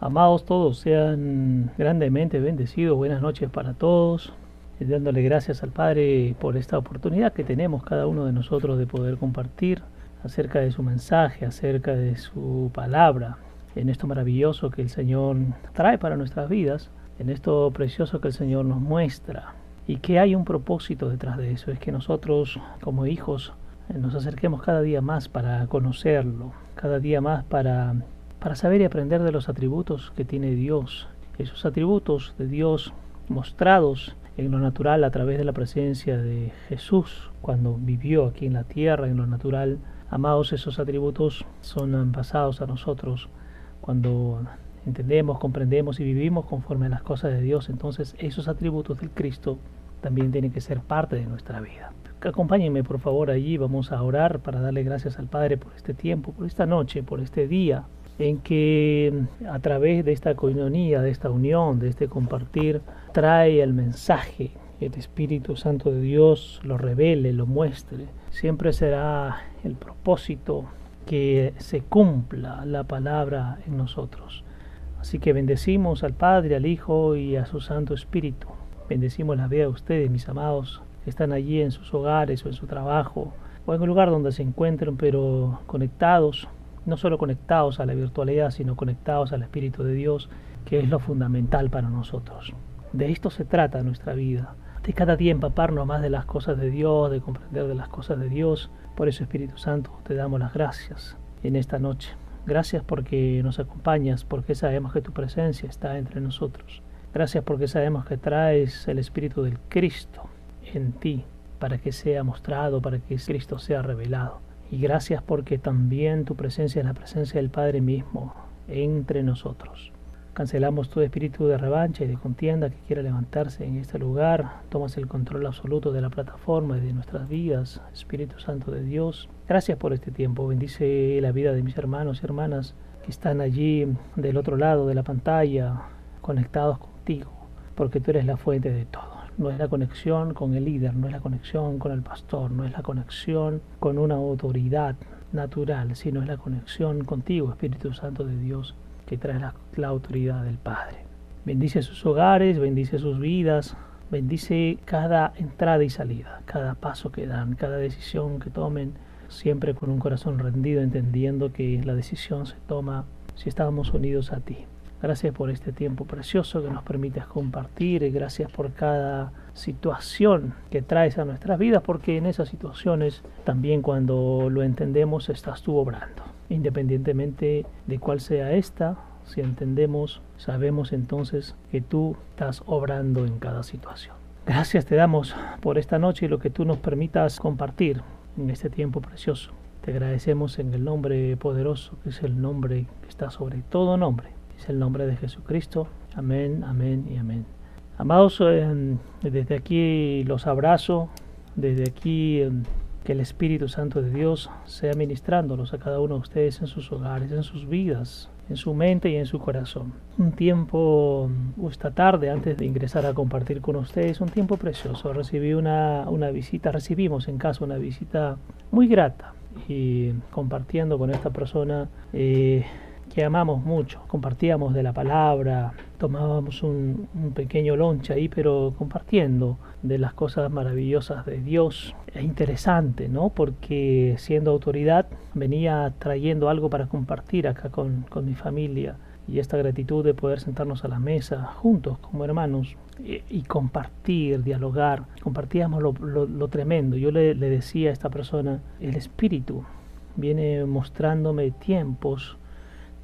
Amados todos, sean grandemente bendecidos. Buenas noches para todos. Dándole gracias al Padre por esta oportunidad que tenemos cada uno de nosotros de poder compartir acerca de su mensaje, acerca de su palabra, en esto maravilloso que el Señor trae para nuestras vidas, en esto precioso que el Señor nos muestra. Y que hay un propósito detrás de eso, es que nosotros como hijos nos acerquemos cada día más para conocerlo, cada día más para para saber y aprender de los atributos que tiene Dios, esos atributos de Dios mostrados en lo natural a través de la presencia de Jesús cuando vivió aquí en la tierra, en lo natural. Amados, esos atributos son pasados a nosotros cuando entendemos, comprendemos y vivimos conforme a las cosas de Dios. Entonces esos atributos del Cristo también tienen que ser parte de nuestra vida. Acompáñenme por favor allí, vamos a orar para darle gracias al Padre por este tiempo, por esta noche, por este día, en que a través de esta coinonía, de esta unión, de este compartir, trae el mensaje, el Espíritu Santo de Dios lo revele, lo muestre. Siempre será el propósito que se cumpla la palabra en nosotros. Así que bendecimos al Padre, al Hijo y a su Santo Espíritu. Bendecimos la vida de ustedes, mis amados, que están allí en sus hogares o en su trabajo o en el lugar donde se encuentren, pero conectados no solo conectados a la virtualidad, sino conectados al Espíritu de Dios, que es lo fundamental para nosotros. De esto se trata nuestra vida, de cada día empaparnos más de las cosas de Dios, de comprender de las cosas de Dios. Por eso, Espíritu Santo, te damos las gracias en esta noche. Gracias porque nos acompañas, porque sabemos que tu presencia está entre nosotros. Gracias porque sabemos que traes el Espíritu del Cristo en ti para que sea mostrado, para que Cristo sea revelado. Y gracias porque también tu presencia es la presencia del Padre mismo entre nosotros. Cancelamos todo espíritu de revancha y de contienda que quiera levantarse en este lugar. Tomas el control absoluto de la plataforma y de nuestras vidas, Espíritu Santo de Dios. Gracias por este tiempo. Bendice la vida de mis hermanos y hermanas que están allí del otro lado de la pantalla, conectados contigo, porque tú eres la fuente de todo no es la conexión con el líder, no es la conexión con el pastor, no es la conexión con una autoridad natural, sino es la conexión contigo, Espíritu Santo de Dios, que trae la, autoridad del Padre. Bendice sus hogares, bendice sus vidas, bendice cada entrada y salida, cada paso que dan, cada decisión que tomen, siempre con un corazón rendido, entendiendo que la decisión se toma si estamos unidos a ti. Gracias por este tiempo precioso que nos permites compartir y gracias por cada situación que traes a nuestras vidas porque en esas situaciones también cuando lo entendemos estás tú obrando. Independientemente de cuál sea esta, si entendemos, sabemos entonces que tú estás obrando en cada situación. Gracias te damos por esta noche y lo que tú nos permitas compartir en este tiempo precioso. Te agradecemos en el nombre poderoso que es el nombre que está sobre todo nombre es el nombre de Jesucristo. Amén, amén y amén. Amados, eh, desde aquí los abrazo, desde aquí eh, que el Espíritu Santo de Dios sea ministrándolos a cada uno de ustedes en sus hogares, en sus vidas, en su mente y en su corazón. Un tiempo, mm, esta tarde, antes de ingresar a compartir con ustedes, un tiempo precioso. Recibí una, una visita, recibimos en casa una visita muy grata y compartiendo con esta persona. Eh, que amamos mucho. Compartíamos de la palabra, tomábamos un, pequeño lonche ahí, pero compartiendo de las cosas maravillosas de Dios. Es interesante, ¿no? Porque siendo autoridad venía trayendo algo para compartir acá con, mi familia y esta gratitud de poder sentarnos a la mesa juntos como hermanos y, compartir, dialogar. Compartíamos lo, tremendo. Yo le, le, decía a esta persona, el Espíritu viene mostrándome tiempos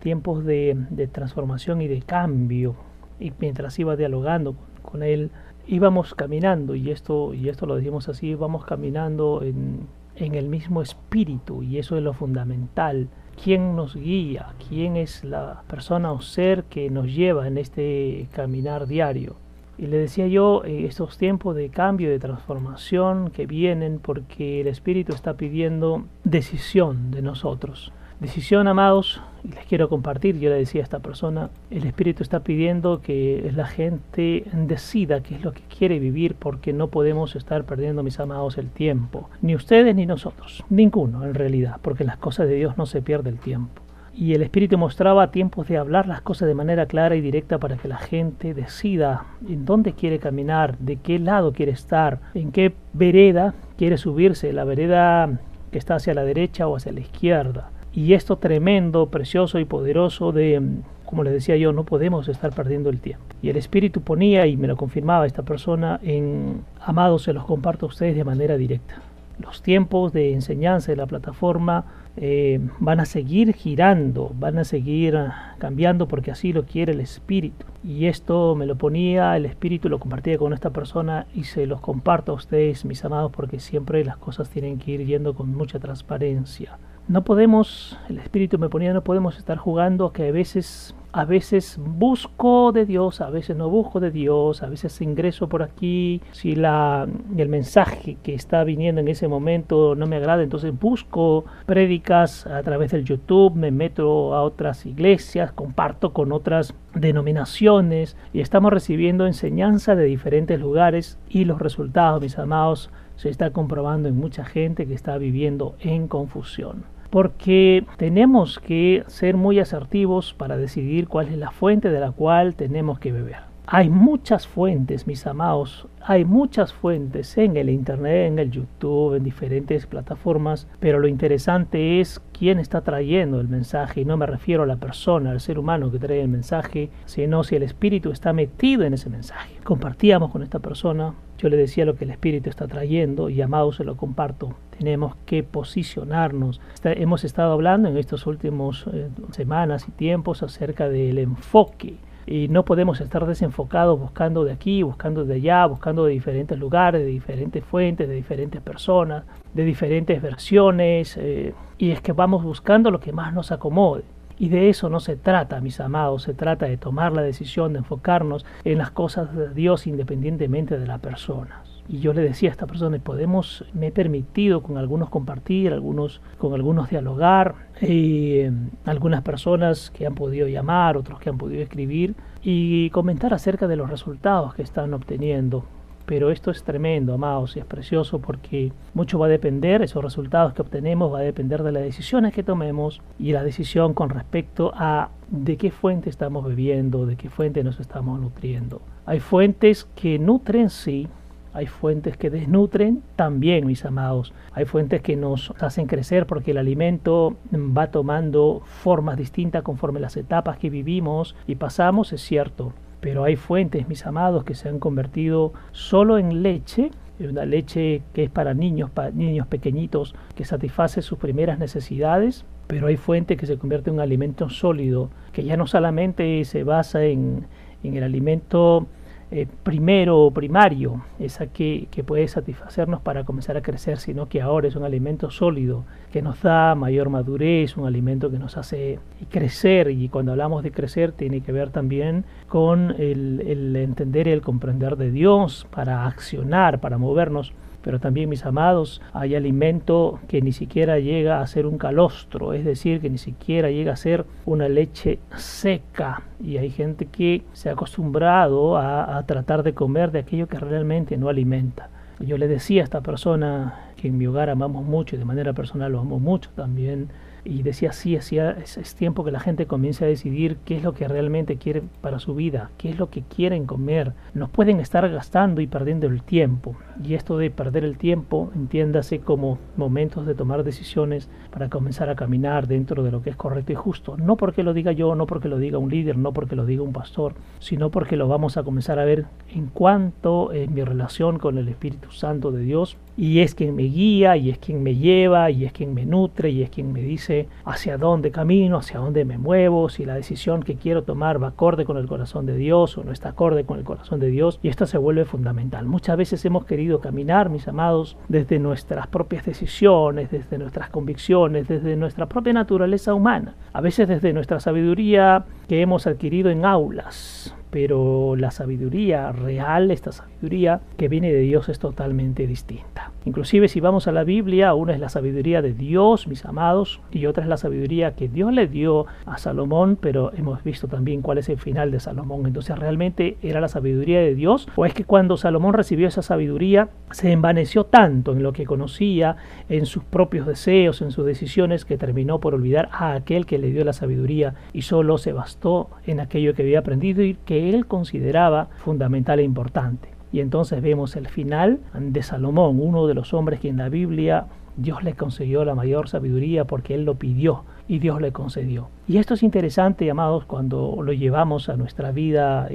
tiempos de, transformación y de cambio. Y mientras iba dialogando con, él, íbamos caminando, y esto, y esto lo decimos así, íbamos caminando en, en el mismo espíritu, y eso es lo fundamental. ¿Quién nos guía? ¿Quién es la persona o ser que nos lleva en este caminar diario? Y le decía yo, eh, estos tiempos de cambio, de transformación que vienen porque el Espíritu está pidiendo decisión de nosotros. Decisión, amados, y les quiero compartir, yo le decía a esta persona, el Espíritu está pidiendo que la gente decida qué es lo que quiere vivir porque no podemos estar perdiendo, mis amados, el tiempo. Ni ustedes ni nosotros, ninguno en realidad, porque las cosas de Dios no se pierde el tiempo. y el Espíritu mostraba tiempos de hablar las cosas de manera clara y directa para que la gente decida en dónde quiere caminar, de qué lado quiere estar, en qué vereda quiere subirse, la vereda que está hacia la derecha o hacia la izquierda. Y esto tremendo, precioso y poderoso de, como les decía yo, no podemos estar perdiendo el tiempo. Y el Espíritu ponía, y me lo confirmaba esta persona, en, amados, se los comparto a ustedes de manera directa. Los tiempos de enseñanza de la plataforma eh, van a seguir girando, van a seguir cambiando porque así lo quiere el Espíritu. Y esto me lo ponía el Espíritu, lo compartía con esta persona y se los comparto a ustedes, mis amados, porque siempre las cosas tienen que ir yendo con mucha transparencia. No podemos, el Espíritu me ponía, no podemos estar jugando que a veces a veces busco de Dios, a veces no busco de Dios, a veces ingreso por aquí, si la, el mensaje que está viniendo en ese momento no me agrada, entonces busco prédicas a través del YouTube, me meto a otras iglesias, comparto con otras denominaciones y estamos recibiendo enseñanza de diferentes lugares y los resultados, mis amados, se está comprobando en mucha gente que está viviendo en confusión porque tenemos que ser muy asertivos para decidir cuál es la fuente de la cual tenemos que beber. Hay muchas fuentes, mis amados, hay muchas fuentes en el Internet, en el YouTube, en diferentes plataformas, pero lo interesante es quién está trayendo el mensaje, y no me refiero a la persona, al ser humano que trae el mensaje, sino si el Espíritu está metido en ese mensaje. Compartíamos con esta persona, yo le decía lo que el Espíritu está trayendo y amado se lo comparto. Tenemos que posicionarnos. hemos estado hablando en estas últimas eh, semanas y tiempos acerca del enfoque y no podemos estar desenfocados buscando de aquí, buscando de allá, buscando de diferentes lugares, de diferentes fuentes, de diferentes personas, de diferentes versiones, eh, y es que vamos buscando lo que más nos acomode. Y de eso no se trata, mis amados, se trata de tomar la decisión de enfocarnos en las cosas de Dios independientemente de las personas. Y yo le decía a esta persona, podemos, me he permitido con algunos compartir, algunos, con algunos dialogar, eh, algunas personas que han podido llamar, otros que han podido escribir y comentar acerca de los resultados que están obteniendo pero esto es tremendo, amados, y es precioso porque mucho va a depender, esos resultados que obtenemos va a depender de las decisiones que tomemos y la decisión con respecto a de qué fuente estamos bebiendo, de qué fuente nos estamos nutriendo. Hay fuentes que nutren, sí, hay fuentes que desnutren también, mis amados. Hay fuentes que nos hacen crecer porque el alimento va tomando formas distintas conforme las etapas que vivimos y pasamos, es cierto. Pero hay fuentes, mis amados, que se han convertido solo en leche, una leche que es para niños, niños pequeñitos, que satisface sus primeras necesidades, pero hay fuentes que se convierte en un alimento sólido, que ya no solamente se basa en, en el alimento eh, primero o primario, esa que, que, puede satisfacernos para comenzar a crecer, sino que ahora es un alimento sólido, que nos da mayor madurez, un alimento que nos hace crecer, y cuando hablamos de crecer tiene que ver también con el, el entender y el comprender de Dios para accionar, para movernos pero también, mis amados, hay alimento que ni siquiera llega a ser un calostro, es decir, que ni siquiera llega a ser una leche seca. Y hay gente que se ha acostumbrado a, tratar de comer de aquello que realmente no alimenta. Yo le decía a esta persona que en mi hogar amamos mucho y de manera personal lo amo mucho también, y decía, sí, es, es, tiempo que la gente comience a decidir qué es lo que realmente quiere para su vida, qué es lo que quieren comer. No pueden estar gastando y perdiendo el tiempo. Y esto de perder el tiempo, entiéndase como momentos de tomar decisiones para comenzar a caminar dentro de lo que es correcto y justo. No porque lo diga yo, no porque lo diga un líder, no porque lo diga un pastor, sino porque lo vamos a comenzar a ver en cuanto en mi relación con el Espíritu Santo de Dios y es quien me guía, y es quien me lleva, y es quien me nutre, y es quien me dice hacia dónde camino, hacia dónde me muevo, si la decisión que quiero tomar va acorde con el corazón de Dios o no está acorde con el corazón de Dios, y esto se vuelve fundamental. Muchas veces hemos querido caminar, mis amados, desde nuestras propias decisiones, desde nuestras convicciones, desde nuestra propia naturaleza humana, a veces desde nuestra sabiduría que hemos adquirido en aulas, pero la sabiduría real, esta sabiduría que viene de Dios es totalmente distinta. Inclusive si vamos a la Biblia, una es la sabiduría de Dios, mis amados, y otra es la sabiduría que Dios le dio a Salomón, pero hemos visto también cuál es el final de Salomón. Entonces, ¿realmente era la sabiduría de Dios? ¿O es que cuando Salomón recibió esa sabiduría, se envaneció tanto en lo que conocía, en sus propios deseos, en sus decisiones, que terminó por olvidar a aquel que le dio la sabiduría y solo se bastó en aquello que había aprendido y que él consideraba fundamental e importante? Y entonces vemos el final de Salomón, uno de los hombres que en la Biblia Dios le concedió la mayor sabiduría porque él lo pidió y Dios le concedió. Y esto es interesante, amados, cuando lo llevamos a nuestra vida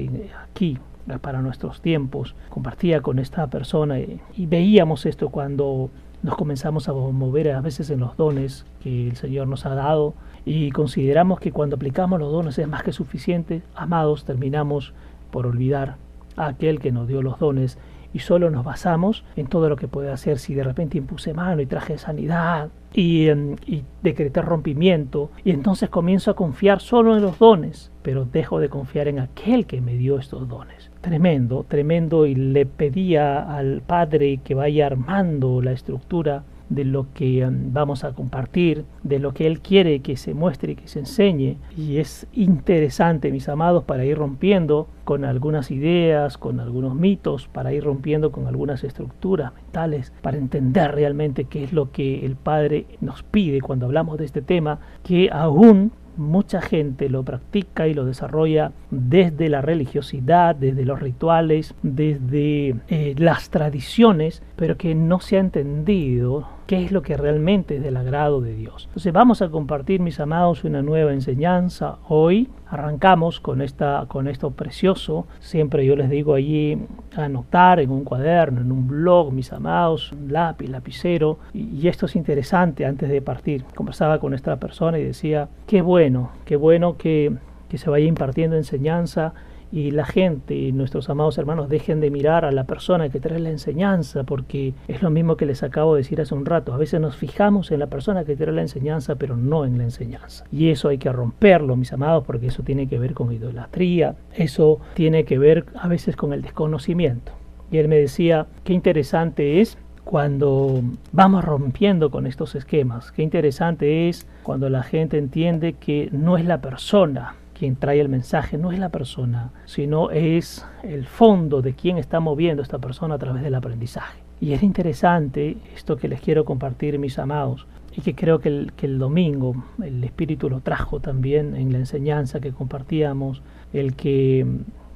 aquí, para nuestros tiempos. Compartía con esta persona y, veíamos esto cuando nos comenzamos a mover a veces en los dones que el Señor nos ha dado y consideramos que cuando aplicamos los dones es más que suficiente, amados, terminamos por olvidar a aquel que nos dio los dones y solo nos basamos en todo lo que puede hacer si de repente impuse mano y traje sanidad y, y decreté rompimiento. Y entonces comienzo a confiar solo en los dones pero dejo de confiar en aquel que me dio estos dones. Tremendo tremendo. Y le pedía al padre que vaya armando la estructura de lo que um, vamos a compartir, de lo que Él quiere que se muestre y que se enseñe. Y es interesante, mis amados, para ir rompiendo con algunas ideas, con algunos mitos, para ir rompiendo con algunas estructuras mentales, para entender realmente qué es lo que el Padre nos pide cuando hablamos de este tema, que aún mucha gente lo practica y lo desarrolla desde la religiosidad, desde los rituales, desde eh, las tradiciones, pero que no se ha entendido qué es lo que realmente es del agrado de Dios. Entonces vamos a compartir, mis amados, una nueva enseñanza hoy. Arrancamos con, esta, con esto precioso. Siempre yo les digo allí anotar en un cuaderno, en un blog, mis amados, un lápiz, lapicero. Y, y esto es interesante antes de partir. Conversaba con esta persona y decía, qué bueno, qué bueno que, que se vaya impartiendo enseñanza y la gente nuestros amados hermanos dejen de mirar a la persona que trae la enseñanza, porque es lo mismo que les acabo de decir hace un rato. A veces nos fijamos en la persona que trae la enseñanza, pero no en la enseñanza. Y eso hay que romperlo, mis amados, porque eso tiene que ver con idolatría, eso tiene que ver a veces con el desconocimiento. Y él me decía, qué interesante es cuando vamos rompiendo con estos esquemas. Qué interesante es cuando la gente entiende que no es la persona quien trae el mensaje no es la persona, sino es el fondo de quien está moviendo esta persona a través del aprendizaje. Y es interesante esto que les quiero compartir, mis amados, y que creo que el, que el domingo el Espíritu lo trajo también en la enseñanza que compartíamos, el que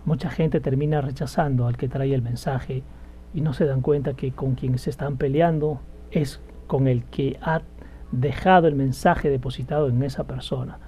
mucha gente termina rechazando al que trae el mensaje y no se dan cuenta que con quien se están peleando es con el que ha dejado el mensaje depositado en esa persona.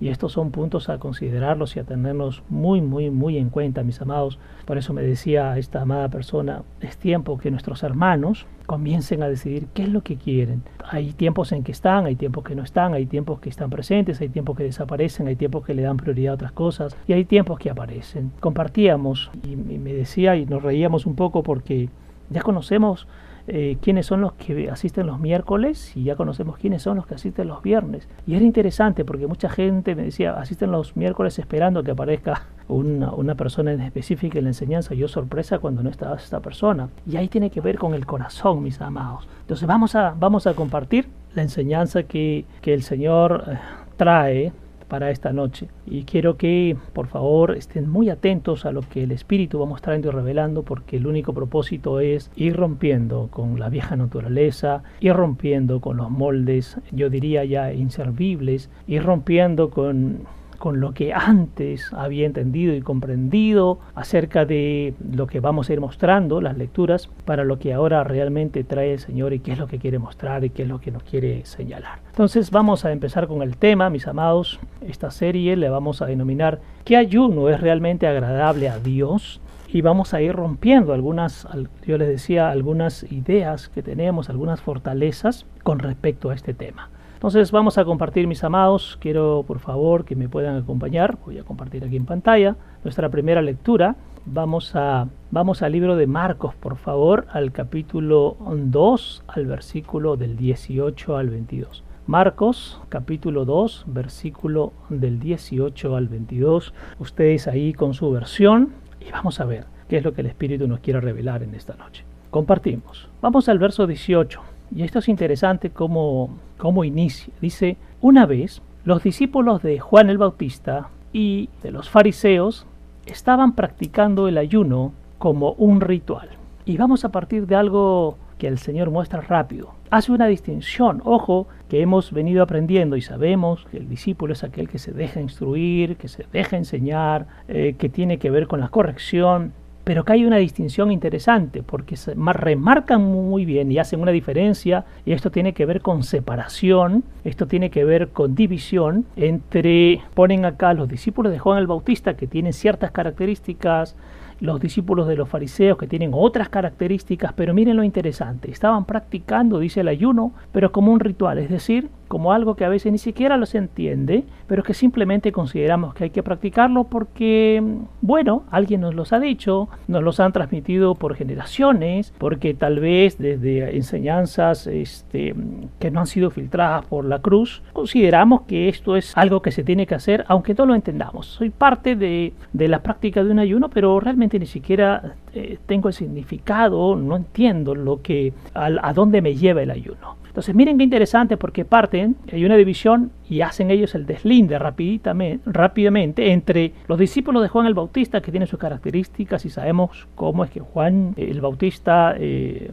Y estos son puntos a considerarlos y a tenerlos muy, muy, muy en cuenta, mis amados. Por eso me decía esta amada persona, es tiempo que nuestros hermanos comiencen a decidir qué es lo que quieren. Hay tiempos en que están, hay tiempos que no están, hay tiempos que están presentes, hay tiempos que desaparecen, hay tiempos que le dan prioridad a otras cosas y hay tiempos que aparecen. Compartíamos y me decía y nos reíamos un poco porque ya conocemos eh, quiénes son los que asisten los miércoles y ya conocemos quiénes son los que asisten los viernes. Y era interesante porque mucha gente me decía, asisten los miércoles esperando que aparezca una, una persona en específica en la enseñanza. Yo sorpresa cuando no estaba esta persona. Y ahí tiene que ver con el corazón, mis amados. Entonces vamos a, vamos a compartir la enseñanza que, que el Señor eh, trae para esta noche. Y quiero que por favor estén muy atentos a lo que el Espíritu va mostrando y revelando porque el único propósito es ir rompiendo con la vieja naturaleza, ir rompiendo con los moldes, yo diría ya inservibles, ir rompiendo con con lo que antes había entendido y comprendido acerca de lo que vamos a ir mostrando, las lecturas, para lo que ahora realmente trae el Señor y qué es lo que quiere mostrar y qué es lo que nos quiere señalar. Entonces vamos a empezar con el tema, mis amados. Esta serie le vamos a denominar ¿Qué ayuno es realmente agradable a Dios? y vamos a ir rompiendo algunas, yo les decía, algunas ideas que tenemos, algunas fortalezas con respecto a este tema. Entonces vamos a compartir mis amados, quiero por favor que me puedan acompañar, voy a compartir aquí en pantalla nuestra primera lectura. Vamos, a, vamos al libro de Marcos, por favor, al capítulo 2, al versículo del 18 al 22. Marcos capítulo 2, versículo del 18 al 22. Ustedes ahí con su versión y vamos a ver qué es lo que el Espíritu nos quiere revelar en esta noche. Compartimos. Vamos al verso 18. Y esto es interesante cómo, cómo inicia. Dice, una vez los discípulos de Juan el Bautista y de los fariseos estaban practicando el ayuno como un ritual. Y vamos a partir de algo que el Señor muestra rápido. Hace una distinción, ojo, que hemos venido aprendiendo y sabemos que el discípulo es aquel que se deja instruir, que se deja enseñar, eh, que tiene que ver con la corrección, pero que hay una distinción interesante porque se remarcan muy bien y hacen una diferencia y esto tiene que ver con separación, esto tiene que ver con división entre, ponen acá los discípulos de Juan el Bautista que tienen ciertas características los discípulos de los fariseos que tienen otras características, pero miren lo interesante, estaban practicando, dice el ayuno, pero como un ritual, es decir, como algo que a veces ni siquiera los entiende, pero que simplemente consideramos que hay que practicarlo porque, bueno, alguien nos los ha dicho, nos los han transmitido por generaciones, porque tal vez desde enseñanzas este, que no han sido filtradas por la cruz, consideramos que esto es algo que se tiene que hacer, aunque no lo entendamos. Soy parte de, de la práctica de un ayuno, pero realmente ni siquiera eh, tengo el significado, no entiendo lo que, a, a dónde me lleva el ayuno. Entonces miren qué interesante porque parten, hay una división y hacen ellos el deslinde rápidamente entre los discípulos de Juan el Bautista que tienen sus características y sabemos cómo es que Juan el Bautista eh,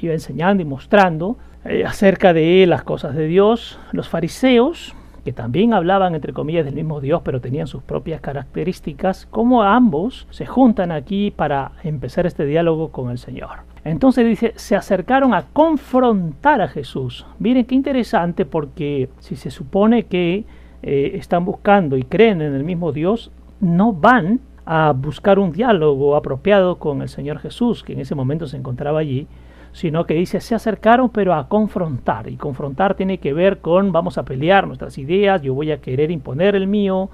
iba enseñando y mostrando eh, acerca de las cosas de Dios, los fariseos que también hablaban entre comillas del mismo Dios, pero tenían sus propias características, como ambos se juntan aquí para empezar este diálogo con el Señor. Entonces dice, se acercaron a confrontar a Jesús. Miren qué interesante porque si se supone que eh, están buscando y creen en el mismo Dios, no van a buscar un diálogo apropiado con el Señor Jesús, que en ese momento se encontraba allí, sino que dice, se acercaron pero a confrontar. Y confrontar tiene que ver con vamos a pelear nuestras ideas, yo voy a querer imponer el mío,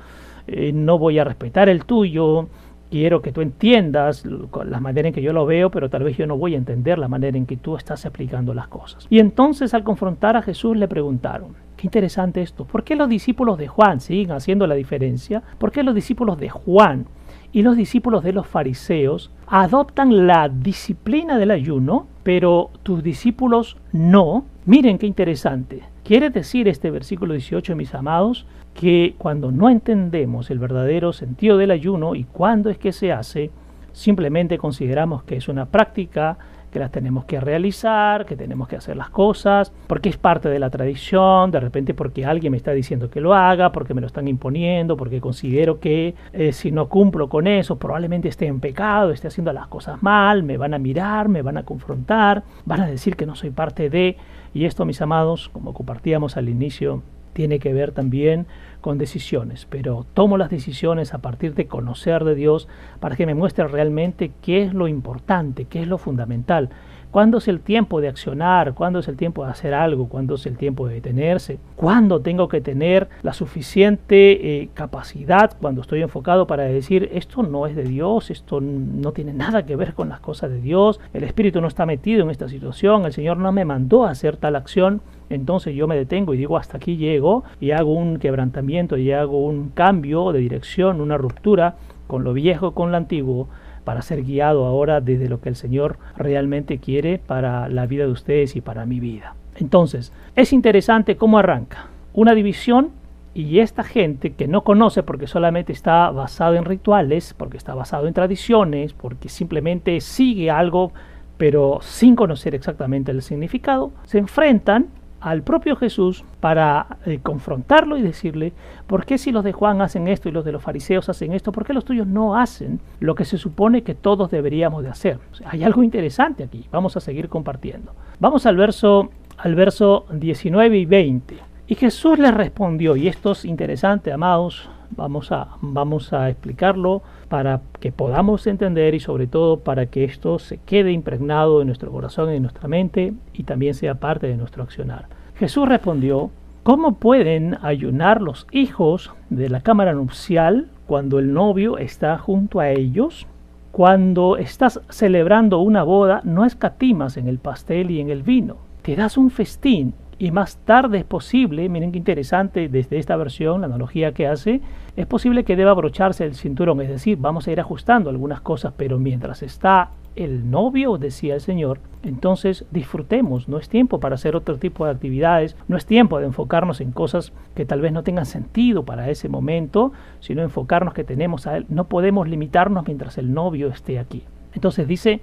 eh, no voy a respetar el tuyo, quiero que tú entiendas la manera en que yo lo veo, pero tal vez yo no voy a entender la manera en que tú estás aplicando las cosas. Y entonces al confrontar a Jesús le preguntaron, qué interesante esto, ¿por qué los discípulos de Juan siguen haciendo la diferencia? ¿Por qué los discípulos de Juan y los discípulos de los fariseos adoptan la disciplina del ayuno, pero tus discípulos no. Miren qué interesante. Quiere decir este versículo 18, mis amados, que cuando no entendemos el verdadero sentido del ayuno y cuándo es que se hace, simplemente consideramos que es una práctica que las tenemos que realizar, que tenemos que hacer las cosas, porque es parte de la tradición, de repente porque alguien me está diciendo que lo haga, porque me lo están imponiendo, porque considero que eh, si no cumplo con eso probablemente esté en pecado, esté haciendo las cosas mal, me van a mirar, me van a confrontar, van a decir que no soy parte de, y esto mis amados, como compartíamos al inicio, tiene que ver también con decisiones, pero tomo las decisiones a partir de conocer de Dios para que me muestre realmente qué es lo importante, qué es lo fundamental, cuándo es el tiempo de accionar, cuándo es el tiempo de hacer algo, cuándo es el tiempo de detenerse, cuándo tengo que tener la suficiente eh, capacidad cuando estoy enfocado para decir esto no es de Dios, esto no tiene nada que ver con las cosas de Dios, el Espíritu no está metido en esta situación, el Señor no me mandó a hacer tal acción, entonces yo me detengo y digo hasta aquí llego y hago un quebrantamiento y hago un cambio de dirección, una ruptura con lo viejo, con lo antiguo, para ser guiado ahora desde lo que el Señor realmente quiere para la vida de ustedes y para mi vida. Entonces, es interesante cómo arranca una división y esta gente que no conoce porque solamente está basado en rituales, porque está basado en tradiciones, porque simplemente sigue algo pero sin conocer exactamente el significado, se enfrentan al propio Jesús para eh, confrontarlo y decirle, ¿por qué si los de Juan hacen esto y los de los fariseos hacen esto? ¿Por qué los tuyos no hacen lo que se supone que todos deberíamos de hacer? hay algo interesante aquí, vamos a seguir compartiendo. Vamos al verso, al verso 19 y 20. Y Jesús les respondió, y esto es interesante, amados, vamos a, vamos a explicarlo para que podamos entender y sobre todo para que esto se quede impregnado en nuestro corazón y en nuestra mente y también sea parte de nuestro accionar. Jesús respondió, ¿cómo pueden ayunar los hijos de la cámara nupcial cuando el novio está junto a ellos? Cuando estás celebrando una boda, no escatimas en el pastel y en el vino. Te das un festín y más tarde es posible, miren qué interesante desde esta versión, la analogía que hace, es posible que deba abrocharse el cinturón, es decir, vamos a ir ajustando algunas cosas, pero mientras está el novio, decía el Señor, entonces disfrutemos, no es tiempo para hacer otro tipo de actividades, no es tiempo de enfocarnos en cosas que tal vez no tengan sentido para ese momento, sino enfocarnos que tenemos a Él. No podemos limitarnos mientras el novio esté aquí. Entonces dice,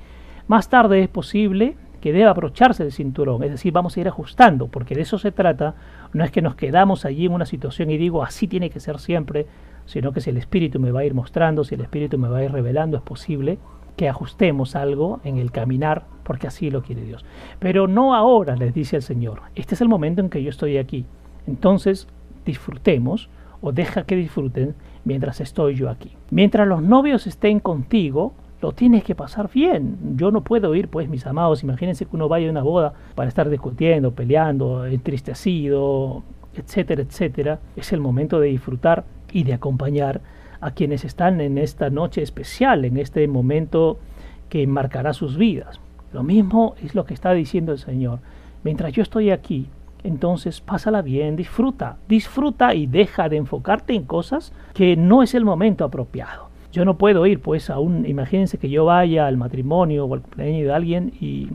más tarde es posible que deba abrocharse el cinturón, es decir, vamos a ir ajustando, porque de eso se trata, no es que nos quedamos allí en una situación y digo, así tiene que ser siempre, sino que si el Espíritu me va a ir mostrando, si el Espíritu me va a ir revelando, es posible que ajustemos algo en el caminar, porque así lo quiere Dios. Pero no ahora, les dice el Señor. Este es el momento en que yo estoy aquí. Entonces, disfrutemos o deja que disfruten mientras estoy yo aquí. Mientras los novios estén contigo, lo tienes que pasar bien. Yo no puedo ir, pues, mis amados, imagínense que uno vaya a una boda para estar discutiendo, peleando, entristecido, etcétera, etcétera. Es el momento de disfrutar y de acompañar a quienes están en esta noche especial, en este momento que marcará sus vidas. Lo mismo es lo que está diciendo el Señor. Mientras yo estoy aquí, entonces pásala bien, disfruta, disfruta y deja de enfocarte en cosas que no es el momento apropiado. Yo no puedo ir, pues, a un, imagínense que yo vaya al matrimonio o al cumpleaños de alguien y,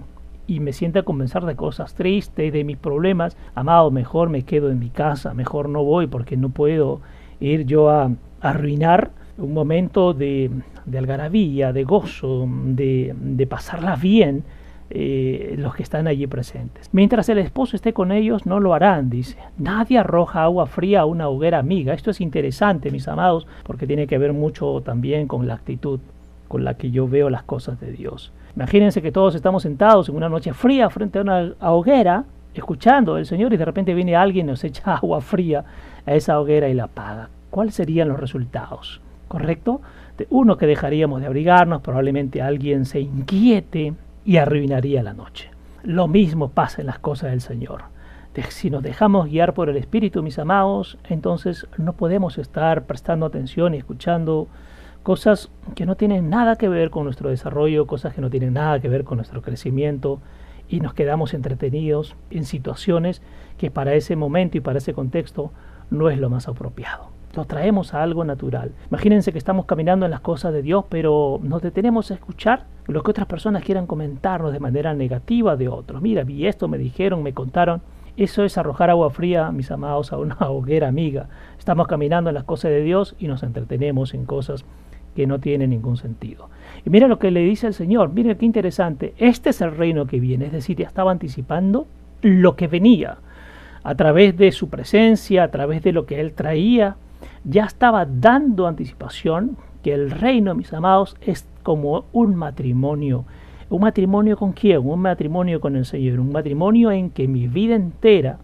y me sienta a convencer de cosas tristes, de mis problemas. Amado, mejor me quedo en mi casa, mejor no voy porque no puedo ir yo a, arruinar un momento de, algarabía, de gozo, de, de pasarla bien eh, los que están allí presentes. Mientras el esposo esté con ellos, no lo harán, dice. Nadie arroja agua fría a una hoguera amiga. Esto es interesante, mis amados, porque tiene que ver mucho también con la actitud con la que yo veo las cosas de Dios. Imagínense que todos estamos sentados en una noche fría frente a una hoguera, escuchando al Señor y de repente viene alguien y nos echa agua fría a esa hoguera y la apaga. ¿cuáles serían los resultados? ¿Correcto? De uno que dejaríamos de abrigarnos, probablemente alguien se inquiete y arruinaría la noche. Lo mismo pasa en las cosas del Señor. si nos dejamos guiar por el Espíritu, mis amados, entonces no podemos estar prestando atención y escuchando cosas que no tienen nada que ver con nuestro desarrollo, cosas que no tienen nada que ver con nuestro crecimiento y nos quedamos entretenidos en situaciones que para ese momento y para ese contexto no es lo más apropiado lo traemos a algo natural. Imagínense que estamos caminando en las cosas de Dios, pero nos detenemos a escuchar lo que otras personas quieran comentarnos de manera negativa de otros. Mira, vi esto, me dijeron, me contaron. Eso es arrojar agua fría, mis amados, a una hoguera amiga. Estamos caminando en las cosas de Dios y nos entretenemos en cosas que no tienen ningún sentido. Y mira lo que le dice el Señor, mira qué interesante. Este es el reino que viene, es decir, ya estaba anticipando lo que venía a través de su presencia, a través de lo que Él traía ya estaba dando anticipación que el reino, mis amados, es como un matrimonio. ¿Un matrimonio con quién? Un matrimonio con el Señor. Un matrimonio en que mi vida entera,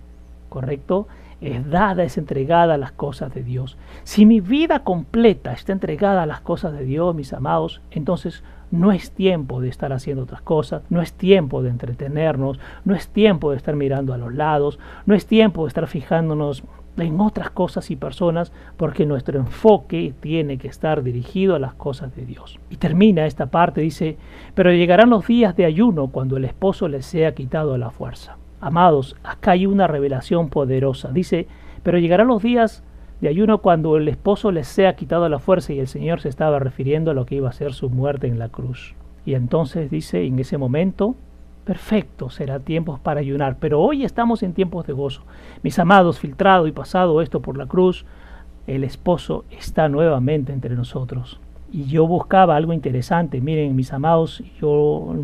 ¿correcto? Es dada, es entregada a las cosas de Dios. Si mi vida completa está entregada a las cosas de Dios, mis amados, entonces no es tiempo de estar haciendo otras cosas, no es tiempo de entretenernos, no es tiempo de estar mirando a los lados, no es tiempo de estar fijándonos en otras cosas y personas porque nuestro enfoque tiene que estar dirigido a las cosas de Dios. Y termina esta parte, dice, pero llegarán los días de ayuno cuando el esposo les sea quitado la fuerza. Amados, acá hay una revelación poderosa. Dice, pero llegarán los días de ayuno cuando el esposo les sea quitado la fuerza y el Señor se estaba refiriendo a lo que iba a ser su muerte en la cruz. Y entonces dice, en ese momento Perfecto, será tiempos para ayunar, pero hoy estamos en tiempos de gozo. Mis amados, filtrado y pasado esto por la cruz, el esposo está nuevamente entre nosotros. Y yo buscaba algo interesante. Miren, mis amados, yo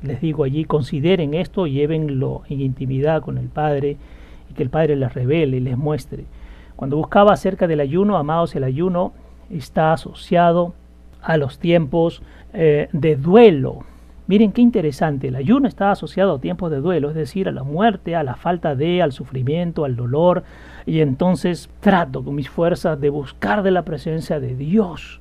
les digo allí, consideren esto, llévenlo en intimidad con el Padre y que el Padre les revele y les muestre. Cuando buscaba acerca del ayuno, amados, el ayuno está asociado a los tiempos eh, de duelo Miren qué interesante, el ayuno está asociado a tiempos de duelo, es decir, a la muerte, a la falta de, al sufrimiento, al dolor, y entonces trato con mis fuerzas de buscar de la presencia de Dios.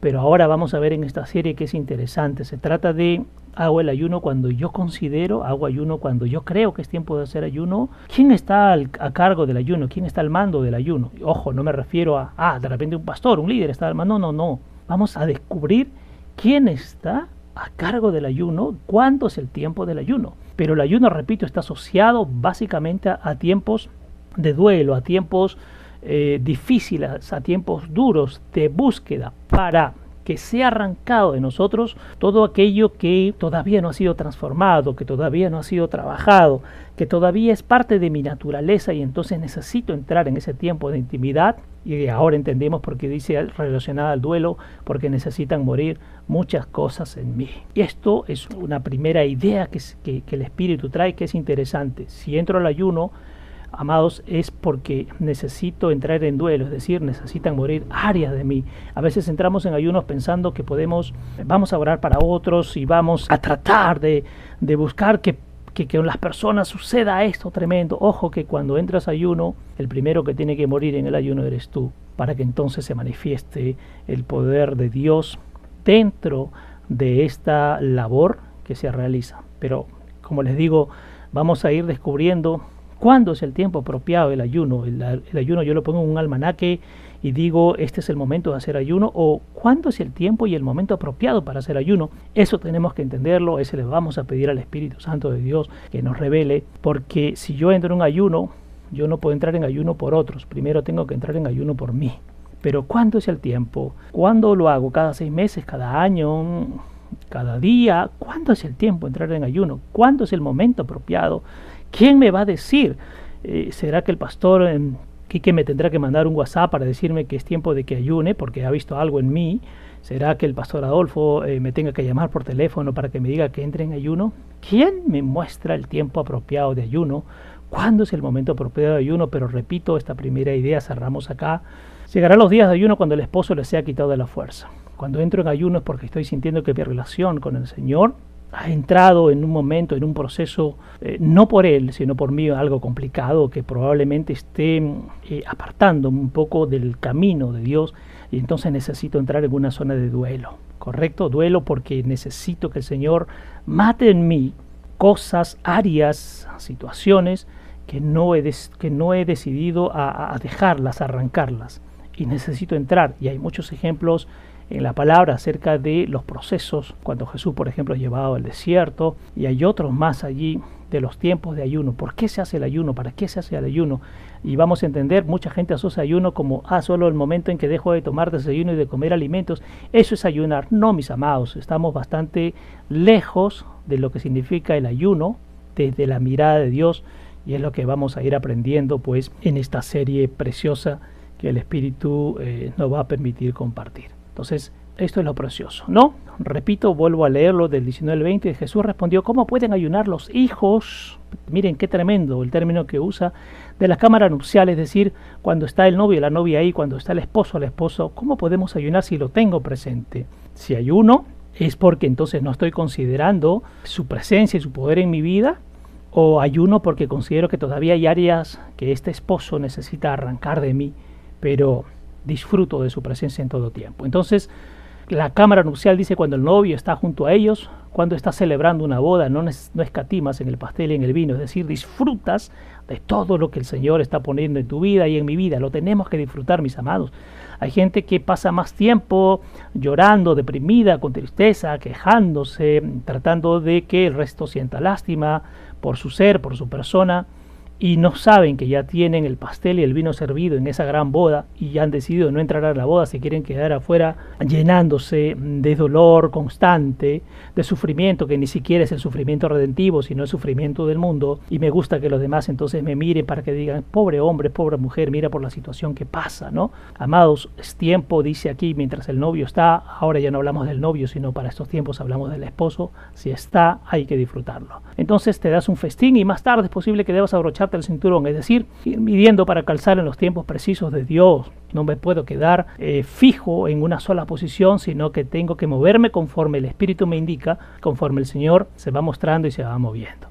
Pero ahora vamos a ver en esta serie que es interesante, se trata de hago el ayuno cuando yo considero, hago ayuno cuando yo creo que es tiempo de hacer ayuno. ¿Quién está a cargo del ayuno? ¿Quién está al mando del ayuno? Ojo, no me refiero a, ah, de repente un pastor, un líder está al mando, no, no, no. Vamos a descubrir quién está a cargo del ayuno, cuándo es el tiempo del ayuno. Pero el ayuno, repito, está asociado básicamente a, tiempos de duelo, a tiempos eh, difíciles, a tiempos duros de búsqueda para que sea arrancado de nosotros todo aquello que todavía no ha sido transformado, que todavía no ha sido trabajado, que todavía es parte de mi naturaleza y entonces necesito entrar en ese tiempo de intimidad y ahora entendemos por qué dice relacionada al duelo, porque necesitan morir muchas cosas en mí. Y esto es una primera idea que, que, que el Espíritu trae que es interesante. Si entro al ayuno, amados, es porque necesito entrar en duelo, es decir, necesitan morir áreas de mí. A veces entramos en ayunos pensando que podemos, vamos a orar para otros y vamos a tratar de, de buscar que, que, que, las personas suceda esto tremendo. Ojo que cuando entras ayuno, el primero que tiene que morir en el ayuno eres tú, para que entonces se manifieste el poder de Dios dentro de esta labor que se realiza. Pero, como les digo, vamos a ir descubriendo ¿Cuándo es el tiempo apropiado del ayuno? El, ayuno yo lo pongo en un almanaque y digo, este es el momento de hacer ayuno, o cuándo es el tiempo y el momento apropiado para hacer ayuno. Eso tenemos que entenderlo, ese le vamos a pedir al Espíritu Santo de Dios que nos revele, porque si yo entro en un ayuno, yo no puedo entrar en ayuno por otros, primero tengo que entrar en ayuno por mí. Pero ¿cuándo es el tiempo? ¿Cuándo lo hago? ¿Cada seis meses? ¿Cada año? ¿Cada día? ¿Cuándo es el tiempo entrar en ayuno? ¿Cuándo es el momento apropiado? ¿Quién me va a decir? Eh, ¿Será que el pastor eh, Quique me tendrá que mandar un WhatsApp para decirme que es tiempo de que ayune porque ha visto algo en mí? ¿Será que el pastor Adolfo eh, me tenga que llamar por teléfono para que me diga que entre en ayuno? ¿Quién me muestra el tiempo apropiado de ayuno? ¿Cuándo es el momento apropiado de ayuno? Pero repito, esta primera idea cerramos acá. Llegarán los días de ayuno cuando el esposo le sea quitado de la fuerza. Cuando entro en ayuno es porque estoy sintiendo que mi relación con el Señor ha entrado en un momento, en un proceso, eh, no por él, sino por mí, algo complicado que probablemente esté eh, apartando un poco del camino de Dios y entonces necesito entrar en una zona de duelo, ¿correcto? Duelo porque necesito que el Señor mate en mí cosas, áreas, situaciones que no he, que no he decidido a, a dejarlas, arrancarlas. Y necesito entrar. Y hay muchos ejemplos en la palabra acerca de los procesos, cuando Jesús, por ejemplo, es llevado al desierto, y hay otros más allí de los tiempos de ayuno. ¿Por qué se hace el ayuno? ¿Para qué se hace el ayuno? Y vamos a entender, mucha gente asocia ayuno como, ah, solo el momento en que dejo de tomar desayuno y de comer alimentos. Eso es ayunar. No, mis amados, estamos bastante lejos de lo que significa el ayuno desde la mirada de Dios y es lo que vamos a ir aprendiendo pues en esta serie preciosa que el Espíritu eh, nos va a permitir compartir. Entonces, esto es lo precioso, ¿no? Repito, vuelvo a leerlo del 19 al 20. Jesús respondió, ¿cómo pueden ayunar los hijos? Miren qué tremendo el término que usa de la cámara nupcial, es decir, cuando está el novio y la novia ahí, cuando está el esposo el esposo, ¿cómo podemos ayunar si lo tengo presente? Si ayuno, es porque entonces no estoy considerando su presencia y su poder en mi vida, o ayuno porque considero que todavía hay áreas que este esposo necesita arrancar de mí, pero disfruto de su presencia en todo tiempo. Entonces, la cámara nupcial dice cuando el novio está junto a ellos, cuando está celebrando una boda, no, no escatimas en el pastel y en el vino, es decir, disfrutas de todo lo que el Señor está poniendo en tu vida y en mi vida. Lo tenemos que disfrutar, mis amados. Hay gente que pasa más tiempo llorando, deprimida, con tristeza, quejándose, tratando de que el resto sienta lástima por su ser, por su persona y no saben que ya tienen el pastel y el vino servido en esa gran boda y ya han decidido no entrar a la boda, se quieren quedar afuera llenándose de dolor constante, de sufrimiento que ni siquiera es el sufrimiento redentivo, sino el sufrimiento del mundo y me gusta que los demás entonces me miren para que digan, pobre hombre, pobre mujer, mira por la situación que pasa, ¿no? Amados, es tiempo, dice aquí, mientras el novio está, ahora ya no hablamos del novio, sino para estos tiempos hablamos del esposo, si está, hay que disfrutarlo. Entonces te das un festín y más tarde es posible que debas abrochar el cinturón, es decir, ir midiendo para calzar en los tiempos precisos de Dios. No me puedo quedar eh, fijo en una sola posición, sino que tengo que moverme conforme el Espíritu me indica, conforme el Señor se va mostrando y se va moviendo.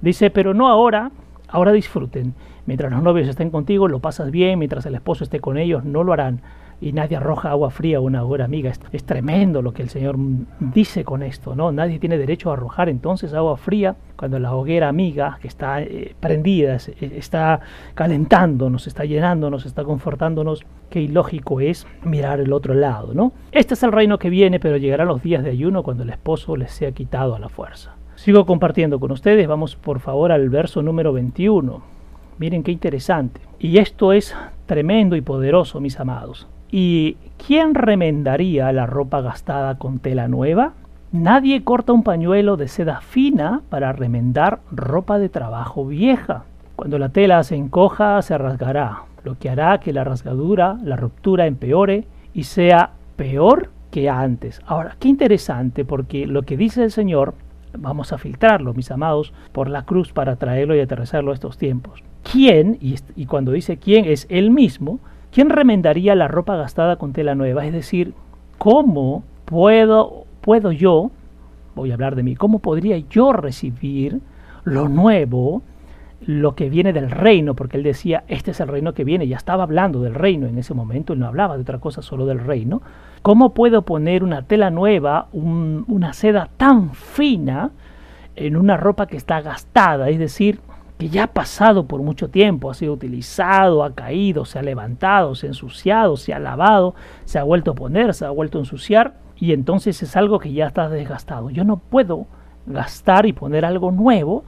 Dice, pero no ahora, ahora disfruten. Mientras los novios estén contigo, lo pasas bien, mientras el esposo esté con ellos, no lo harán y nadie arroja agua fría a una hoguera amiga. Es, tremendo lo que el Señor dice con esto, ¿no? Nadie tiene derecho a arrojar entonces agua fría cuando la hoguera amiga que está eh, prendida, está calentándonos, está llenándonos, está confortándonos. Qué ilógico es mirar el otro lado, ¿no? Este es el reino que viene, pero llegarán los días de ayuno cuando el esposo les sea quitado a la fuerza. Sigo compartiendo con ustedes, vamos por favor al verso número 21. Miren qué interesante. Y esto es tremendo y poderoso, mis amados. ¿Y quién remendaría la ropa gastada con tela nueva? Nadie corta un pañuelo de seda fina para remendar ropa de trabajo vieja. Cuando la tela se encoja, se rasgará, lo que hará que la rasgadura, la ruptura empeore y sea peor que antes. Ahora, qué interesante, porque lo que dice el Señor, vamos a filtrarlo, mis amados, por la cruz para traerlo y aterrizarlo a estos tiempos. ¿Quién, y, y cuando dice quién, es él mismo, quién remendaría la ropa gastada con tela nueva? Es decir, ¿cómo puedo puedo yo, voy a hablar de mí, cómo podría yo recibir lo nuevo, lo que viene del reino, porque él decía, este es el reino que viene, ya estaba hablando del reino en ese momento, él no hablaba de otra cosa, solo del reino. ¿Cómo puedo poner una tela nueva, una seda tan fina en una ropa que está gastada? Es decir, que ya ha pasado por mucho tiempo, ha sido utilizado, ha caído, se ha levantado, se ha ensuciado, se ha lavado, se ha vuelto a poner, se ha vuelto a ensuciar y entonces es algo que ya está desgastado. Yo no puedo gastar y poner algo nuevo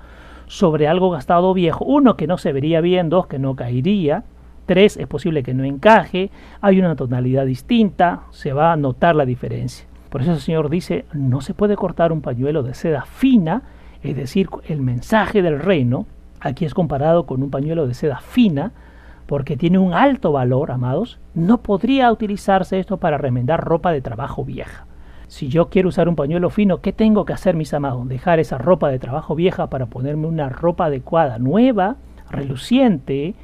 sobre algo gastado viejo. Uno, que no se vería bien, dos, que no caería, tres, es posible que no encaje, hay una tonalidad distinta, se va a notar la diferencia. Por eso el Señor dice, no se puede cortar un pañuelo de seda fina, es decir, el mensaje del reino, aquí es comparado con un pañuelo de seda fina, porque tiene un alto valor, amados, no podría utilizarse esto para remendar ropa de trabajo vieja. Si yo quiero usar un pañuelo fino, ¿qué tengo que hacer, mis amados? Dejar esa ropa de trabajo vieja para ponerme una ropa adecuada, nueva, reluciente,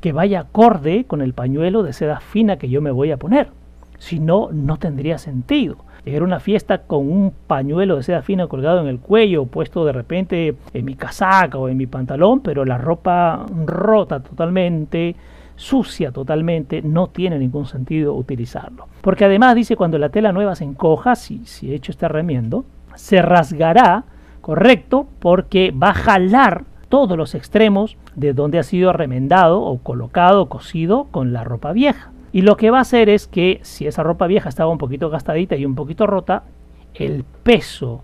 que vaya acorde con el pañuelo de seda fina que yo me voy a poner. Si no, no tendría sentido. Llegar a una fiesta con un pañuelo de seda fina colgado en el cuello, puesto de repente en mi casaca o en mi pantalón, pero la ropa rota totalmente, sucia totalmente, no tiene ningún sentido utilizarlo. Porque además dice cuando la tela nueva se encoja, si, si hecho este remiendo, se rasgará, correcto, porque va a jalar todos los extremos de donde ha sido remendado o colocado cosido con la ropa vieja. Y lo que va a hacer es que si esa ropa vieja estaba un poquito gastadita y un poquito rota, el peso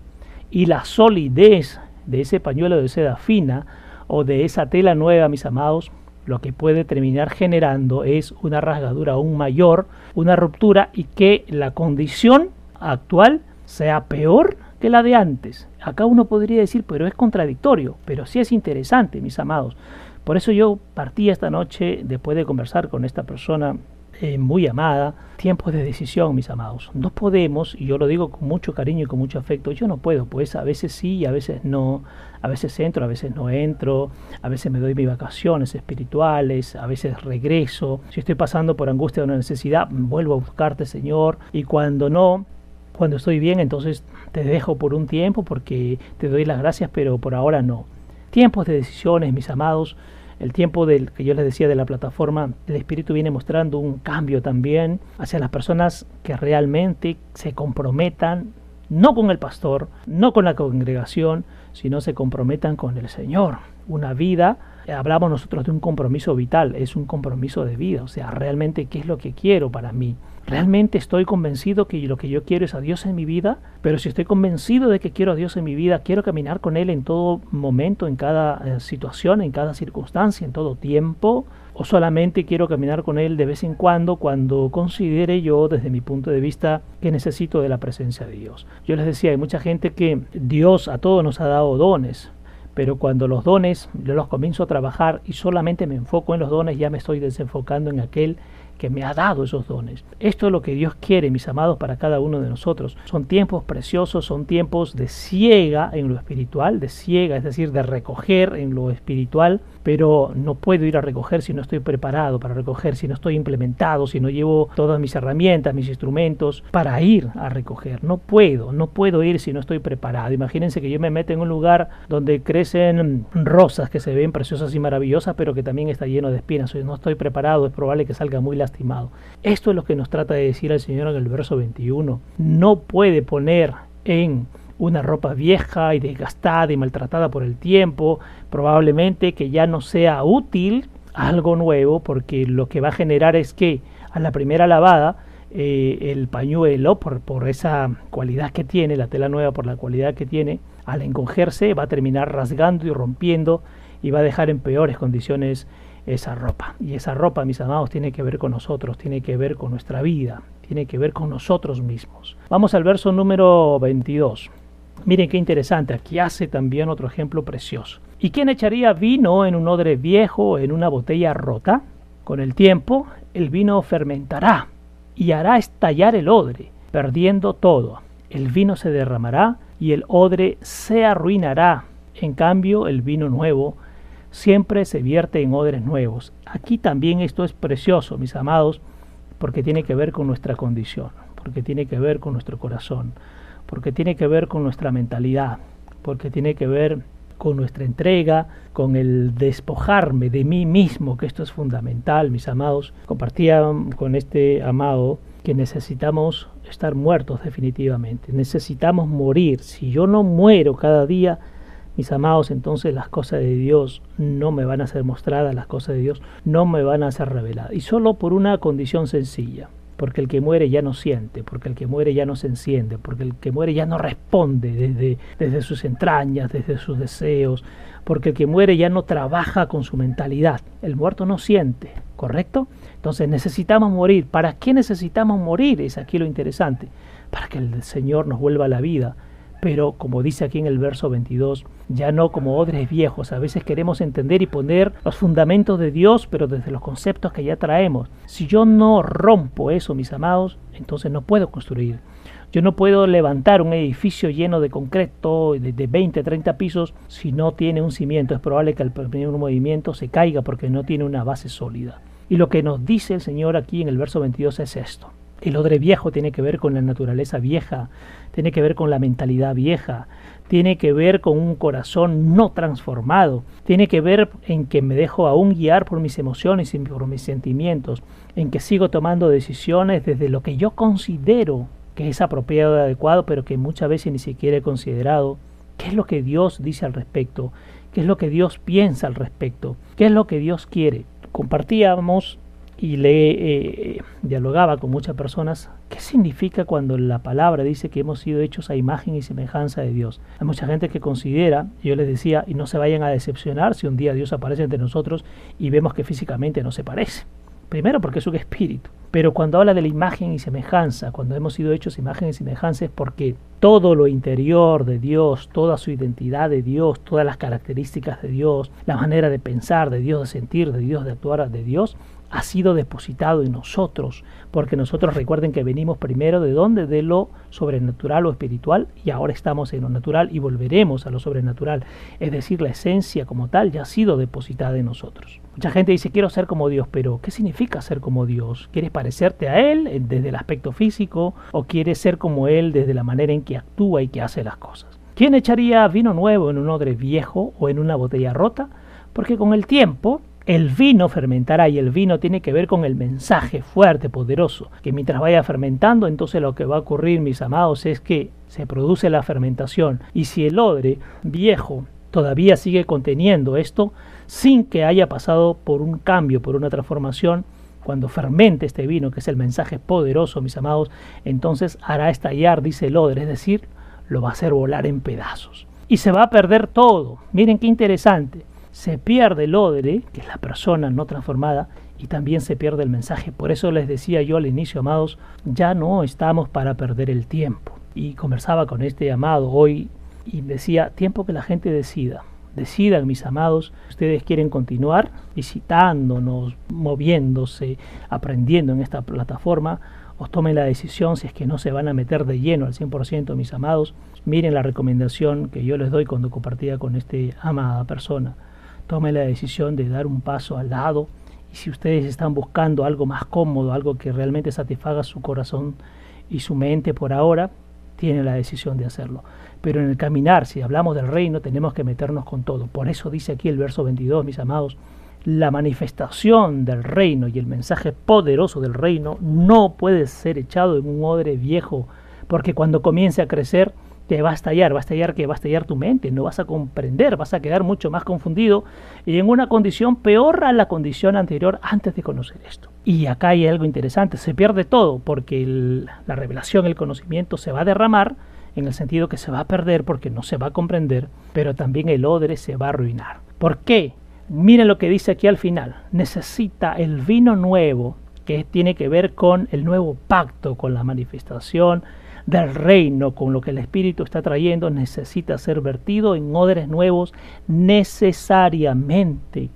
y la solidez de ese pañuelo de seda fina o de esa tela nueva, mis amados, lo que puede terminar generando es una rasgadura aún mayor, una ruptura y que la condición actual sea peor que la de antes. Acá uno podría decir, pero es contradictorio, pero sí es interesante, mis amados. Por eso yo partí esta noche, después de conversar con esta persona eh, muy amada, tiempos de decisión, mis amados. No podemos, y yo lo digo con mucho cariño y con mucho afecto, yo no puedo, pues a veces sí y a veces no, a veces entro, a veces no entro, a veces me doy mis vacaciones espirituales, a veces regreso, si estoy pasando por angustia o una necesidad, vuelvo a buscarte, Señor, y cuando no, cuando estoy bien, entonces te dejo por un tiempo porque te doy las gracias, pero por ahora no. Tiempos de decisiones, mis amados, el tiempo del que yo les decía de la plataforma, el Espíritu viene mostrando un cambio también hacia las personas que realmente se comprometan, no con el pastor, no con la congregación, sino se comprometan con el Señor. Una vida, hablamos nosotros de un compromiso vital, es un compromiso de vida, o sea, realmente qué es lo que quiero para mí. ¿Realmente estoy convencido que lo que yo quiero es a Dios en mi vida? Pero si estoy convencido de que quiero a Dios en mi vida, quiero caminar con Él en todo momento, en cada eh, situación, en cada circunstancia, en todo tiempo, o solamente quiero caminar con Él de vez en cuando cuando considere yo desde mi punto de vista que necesito de la presencia de Dios. Yo les decía, hay mucha gente que Dios a todos nos ha dado dones, pero cuando los dones yo los comienzo a trabajar y solamente me enfoco en los dones, ya me estoy desenfocando en aquel que me ha dado esos dones. Esto es lo que Dios quiere, mis amados, para cada uno de nosotros. Son tiempos preciosos, son tiempos de ciega en lo espiritual, de ciega, es decir, de recoger en lo espiritual, pero no puedo ir a recoger si no estoy preparado para recoger, si no estoy implementado, si no llevo todas mis herramientas, mis instrumentos para ir a recoger. No puedo, no puedo ir si no estoy preparado. Imagínense que yo me meto en un lugar donde crecen rosas que se ven preciosas y maravillosas, pero que también está lleno de espinas. Si no estoy preparado, es probable que salga muy Esto es lo que nos trata de decir el Señor en el verso 21. No puede poner en una ropa vieja y desgastada y maltratada por el tiempo, probablemente que ya no sea útil algo nuevo, porque lo que va a generar es que a la primera lavada eh, el pañuelo, por, por esa cualidad que tiene, la tela nueva por la cualidad que tiene, al encogerse va a terminar rasgando y rompiendo y va a dejar en peores condiciones esa ropa. Y esa ropa, mis amados, tiene que ver con nosotros, tiene que ver con nuestra vida, tiene que ver con nosotros mismos. Vamos al verso número 22. Miren qué interesante, aquí hace también otro ejemplo precioso. ¿Y quién echaría vino en un odre viejo, en una botella rota? Con el tiempo, el vino fermentará y hará estallar el odre, perdiendo todo. El vino se derramará y el odre se arruinará. En cambio, el vino nuevo siempre se vierte en odres nuevos. Aquí también esto es precioso, mis amados, porque tiene que ver con nuestra condición, porque tiene que ver con nuestro corazón, porque tiene que ver con nuestra mentalidad, porque tiene que ver con nuestra entrega, con el despojarme de mí mismo, que esto es fundamental, mis amados. Compartía con este amado que necesitamos estar muertos definitivamente, necesitamos morir. Si yo no muero cada día, mis amados, entonces las cosas de Dios no me van a ser mostradas, las cosas de Dios no me van a ser reveladas. Y solo por una condición sencilla, porque el que muere ya no siente, porque el que muere ya no se enciende, porque el que muere ya no responde desde, desde sus entrañas, desde sus deseos, porque el que muere ya no trabaja con su mentalidad. El muerto no siente, ¿correcto? Entonces necesitamos morir. ¿Para qué necesitamos morir? Es aquí lo interesante. Para que el Señor nos vuelva la vida pero como dice aquí en el verso 22, ya no como odres viejos, a veces queremos entender y poner los fundamentos de Dios, pero desde los conceptos que ya traemos. Si yo no rompo eso, mis amados, entonces no puedo construir. Yo no puedo levantar un edificio lleno de concreto de, de 20, 30 pisos si no tiene un cimiento. Es probable que el primer movimiento se caiga porque no tiene una base sólida. Y lo que nos dice el Señor aquí en el verso 22 es esto. El odre viejo tiene que ver con la naturaleza vieja, tiene que ver con la mentalidad vieja, tiene que ver con un corazón no transformado, tiene que ver en que me dejo aún guiar por mis emociones y por mis sentimientos, en que sigo tomando decisiones desde lo que yo considero que es apropiado y adecuado, pero que muchas veces ni siquiera he considerado. ¿Qué es lo que Dios dice al respecto? ¿Qué es lo que Dios piensa al respecto? ¿Qué es lo que Dios quiere? Compartíamos y le eh, dialogaba con muchas personas, ¿qué significa cuando la palabra dice que hemos sido hechos a imagen y semejanza de Dios? Hay mucha gente que considera, yo les decía, y no se vayan a decepcionar si un día Dios aparece entre nosotros y vemos que físicamente no se parece. Primero porque es un espíritu. Pero cuando habla de la imagen y semejanza, cuando hemos sido hechos imagen y semejanza, es porque todo lo interior de Dios, toda su identidad de Dios, todas las características de Dios, la manera de pensar de Dios, de sentir de Dios, de actuar de Dios, ha sido depositado en nosotros, porque nosotros recuerden que venimos primero de dónde, de lo sobrenatural o espiritual, y ahora estamos en lo natural y volveremos a lo sobrenatural. Es decir, la esencia como tal ya ha sido depositada en nosotros. Mucha gente dice, quiero ser como Dios, pero ¿qué significa ser como Dios? ¿Quieres parecerte a Él desde el aspecto físico o quieres ser como Él desde la manera en que actúa y que hace las cosas? ¿Quién echaría vino nuevo en un odre viejo o en una botella rota? Porque con el tiempo el vino fermentará y el vino tiene que ver con el mensaje fuerte, poderoso, que mientras vaya fermentando, entonces lo que va a ocurrir, mis amados, es que se produce la fermentación. Y si el odre viejo todavía sigue conteniendo esto, sin que haya pasado por un cambio, por una transformación, cuando fermente este vino, que es el mensaje poderoso, mis amados, entonces hará estallar, dice el odre, es decir, lo va a hacer volar en pedazos. Y se va a perder todo. Miren qué interesante se pierde el odre, que es la persona no transformada, y también se pierde el mensaje. Por eso les decía yo al inicio, amados, ya no estamos para perder el tiempo. Y conversaba con este amado hoy y decía, tiempo que la gente decida. Decidan, mis amados, ustedes quieren continuar visitándonos, moviéndose, aprendiendo en esta plataforma, o tomen la decisión si es que no se van a meter de lleno al 100%, mis amados. Miren la recomendación que yo les doy cuando compartía con este amada persona tome la decisión de dar un paso al lado y si ustedes están buscando algo más cómodo, algo que realmente satisfaga su corazón y su mente por ahora, tienen la decisión de hacerlo. Pero en el caminar, si hablamos del reino, tenemos que meternos con todo. Por eso dice aquí el verso 22, mis amados, la manifestación del reino y el mensaje poderoso del reino no puede ser echado en un odre viejo, porque cuando comience a crecer, te va a estallar, va a estallar que va a estallar tu mente, no vas a comprender, vas a quedar mucho más confundido y en una condición peor a la condición anterior antes de conocer esto. Y acá hay algo interesante, se pierde todo porque la revelación, el conocimiento se va a derramar en el sentido que se va a perder porque no se va a comprender, pero también el odre se va a arruinar. ¿Por qué? Miren lo que dice aquí al final. Necesita el vino nuevo que tiene que ver con el nuevo pacto, con la manifestación del reino, con lo que el Espíritu está trayendo, necesita ser vertido en odres nuevos necesariamente.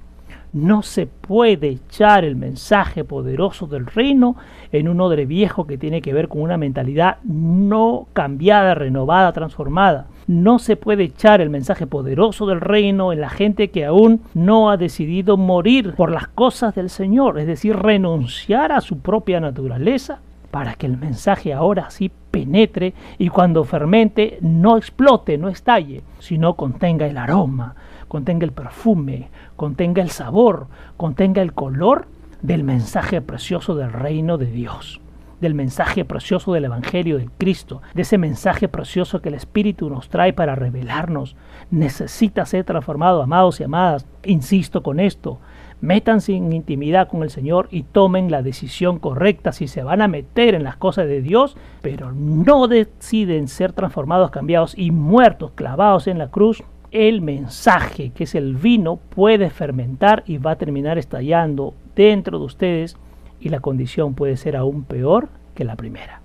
No se puede echar el mensaje poderoso del reino en un odre viejo que tiene que ver con una mentalidad no cambiada, renovada, transformada. No se puede echar el mensaje poderoso del reino en la gente que aún no ha decidido morir por las cosas del Señor, es decir, renunciar a su propia naturaleza para que el mensaje ahora sí penetre y cuando fermente no explote, no estalle, sino contenga el aroma, contenga el perfume, contenga el sabor, contenga el color del mensaje precioso del reino de Dios, del mensaje precioso del Evangelio de Cristo, de ese mensaje precioso que el Espíritu nos trae para revelarnos. Necesita ser transformado, amados y amadas. Insisto con esto, métanse en intimidad con el Señor y tomen la decisión correcta si se van a meter en las cosas de Dios, pero no deciden ser transformados, cambiados y muertos, clavados en la cruz. El mensaje, que es el vino, puede fermentar y va a terminar estallando dentro de ustedes y la condición puede ser aún peor que la primera.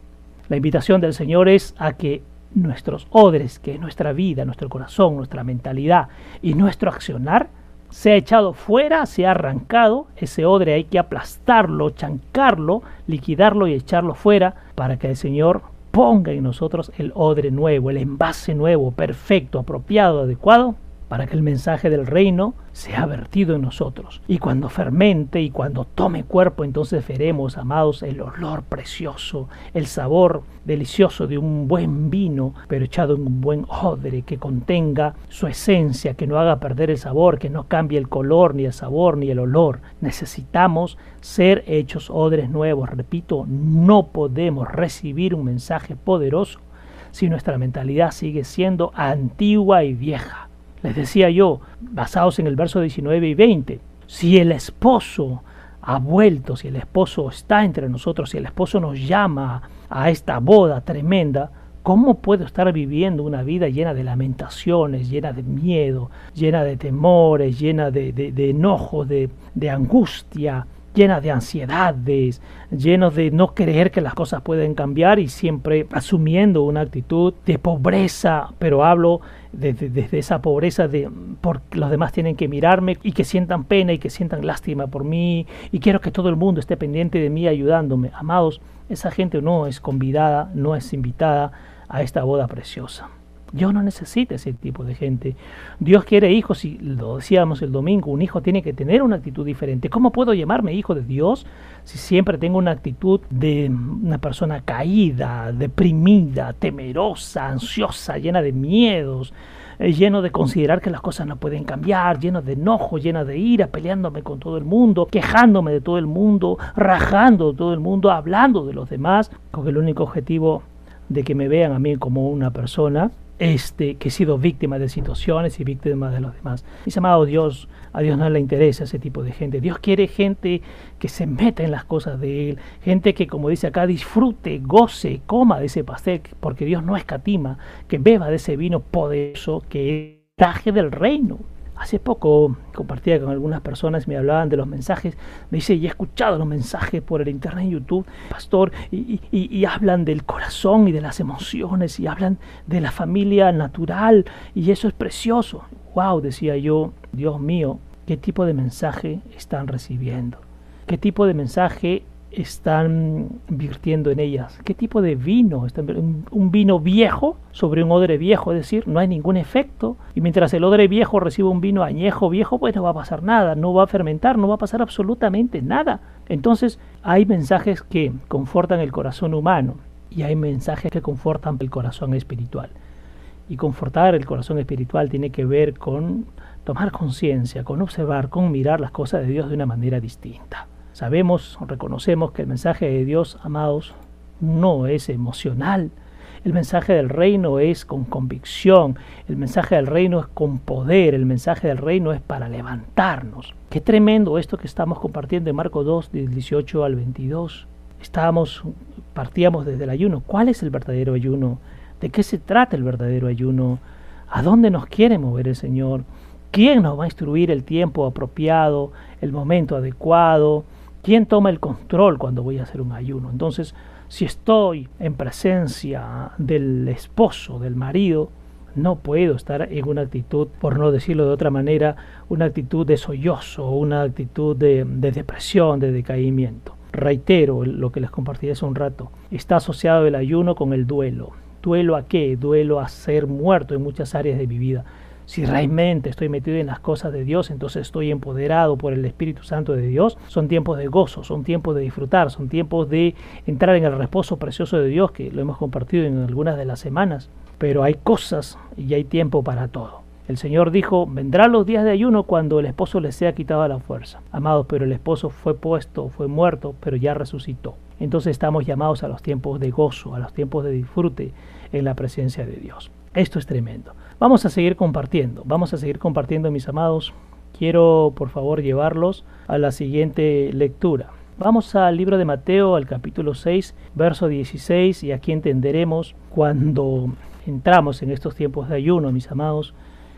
La invitación del Señor es a que nuestros odres, que es nuestra vida, nuestro corazón, nuestra mentalidad y nuestro accionar, se ha echado fuera, se ha arrancado, ese odre. Hay que aplastarlo, chancarlo, liquidarlo y echarlo fuera para que el Señor ponga en nosotros el odre nuevo, el envase nuevo, perfecto, apropiado, adecuado para que el mensaje del reino sea vertido en nosotros. Y cuando fermente y cuando tome cuerpo, entonces veremos, amados, el olor precioso, el sabor delicioso de un buen vino, pero echado en un buen odre que contenga su esencia, que no haga perder el sabor, que no cambie el color, ni el sabor, ni el olor. Necesitamos ser hechos odres nuevos. Repito, no podemos recibir un mensaje poderoso si nuestra mentalidad sigue siendo antigua y vieja. Les decía yo, basados en el verso 19 y 20, si el esposo ha vuelto, si el esposo está entre nosotros, si el esposo nos llama a esta boda tremenda, ¿cómo puedo estar viviendo una vida llena de lamentaciones, llena de miedo, llena de temores, llena de, de, de, de angustia, llena de ansiedades, lleno de no creer que las cosas pueden cambiar y siempre asumiendo una actitud de pobreza, pero hablo desde, esa pobreza de por los demás tienen que mirarme y que sientan pena y que sientan lástima por mí y quiero que todo el mundo esté pendiente de mí ayudándome. Amados, esa gente no es convidada, no es invitada a esta boda preciosa. Dios no necesita ese tipo de gente. Dios quiere hijos y lo decíamos el domingo, un hijo tiene que tener una actitud diferente. ¿Cómo puedo llamarme hijo de Dios si siempre tengo una actitud de una persona caída, deprimida, temerosa, ansiosa, llena de miedos? Eh, lleno de considerar que las cosas no pueden cambiar, lleno de enojo, lleno de ira, peleándome con todo el mundo, quejándome de todo el mundo, rajando de todo el mundo, hablando de los demás, con el único objetivo de que me vean a mí como una persona este, que he sido víctima de situaciones y víctima de los demás. Mis amados, Dios, a Dios no le interesa ese tipo de gente. Dios quiere gente que se meta en las cosas de Él, gente que, como dice acá, disfrute, goce, coma de ese pastel, porque Dios no escatima, que beba de ese vino poderoso que es traje del reino. Hace poco compartía con algunas personas, me hablaban de los mensajes, me dice, y he escuchado los mensajes por el internet en YouTube, pastor, y, hablan del corazón y de las emociones, y hablan de la familia natural, y eso es precioso. Wow, decía yo, Dios mío, ¿qué tipo de mensaje están recibiendo? ¿Qué tipo de mensaje están virtiendo en ellas? ¿Qué tipo de vino? ¿Un vino viejo sobre un odre viejo? Es decir, no hay ningún efecto. Y mientras el odre viejo recibe un vino añejo viejo, pues no va a pasar nada, no va a fermentar, no va a pasar absolutamente nada. Entonces hay mensajes que confortan el corazón humano y hay mensajes que confortan el corazón espiritual. Y confortar el corazón espiritual tiene que ver con tomar conciencia, con observar, con mirar las cosas de Dios de una manera distinta. Sabemos, reconocemos que el mensaje de Dios, amados, no es emocional. El mensaje del reino es con convicción, el mensaje del reino es con poder, el mensaje del reino es para levantarnos. Qué tremendo esto que estamos compartiendo en Marcos 2, del 18 al 22. Estábamos, partíamos desde el ayuno. ¿Cuál es el verdadero ayuno ¿De qué se trata el verdadero ayuno? ¿A dónde nos quiere mover el Señor? ¿Quién nos va a instruir el tiempo apropiado, el momento adecuado? ¿Quién toma el control cuando voy a hacer un ayuno? Entonces, si estoy en presencia del esposo, del marido, no puedo estar en una actitud, por no decirlo de otra manera, una actitud de sollozo, una actitud de, de depresión, de decaimiento. Reitero lo que les compartí hace un rato. Está asociado el ayuno con el duelo. ¿Duelo a qué? Duelo a ser muerto en muchas áreas de mi vida. Si realmente estoy metido en las cosas de Dios, entonces estoy empoderado por el Espíritu Santo de Dios. Son tiempos de gozo, son tiempos de disfrutar, son tiempos de entrar en el reposo precioso de Dios, que lo hemos compartido en algunas de las semanas. Pero hay cosas y hay tiempo para todo. El Señor dijo, vendrán los días de ayuno cuando el esposo le sea quitado la fuerza. Amados, pero el esposo fue puesto, fue muerto, pero ya resucitó. Entonces estamos llamados a los tiempos de gozo, a los tiempos de disfrute en la presencia de Dios. Esto es tremendo. Vamos a seguir compartiendo, vamos a seguir compartiendo mis amados. Quiero por favor llevarlos a la siguiente lectura. Vamos al libro de Mateo, al capítulo 6, verso 16, y aquí entenderemos cuando entramos en estos tiempos de ayuno, mis amados,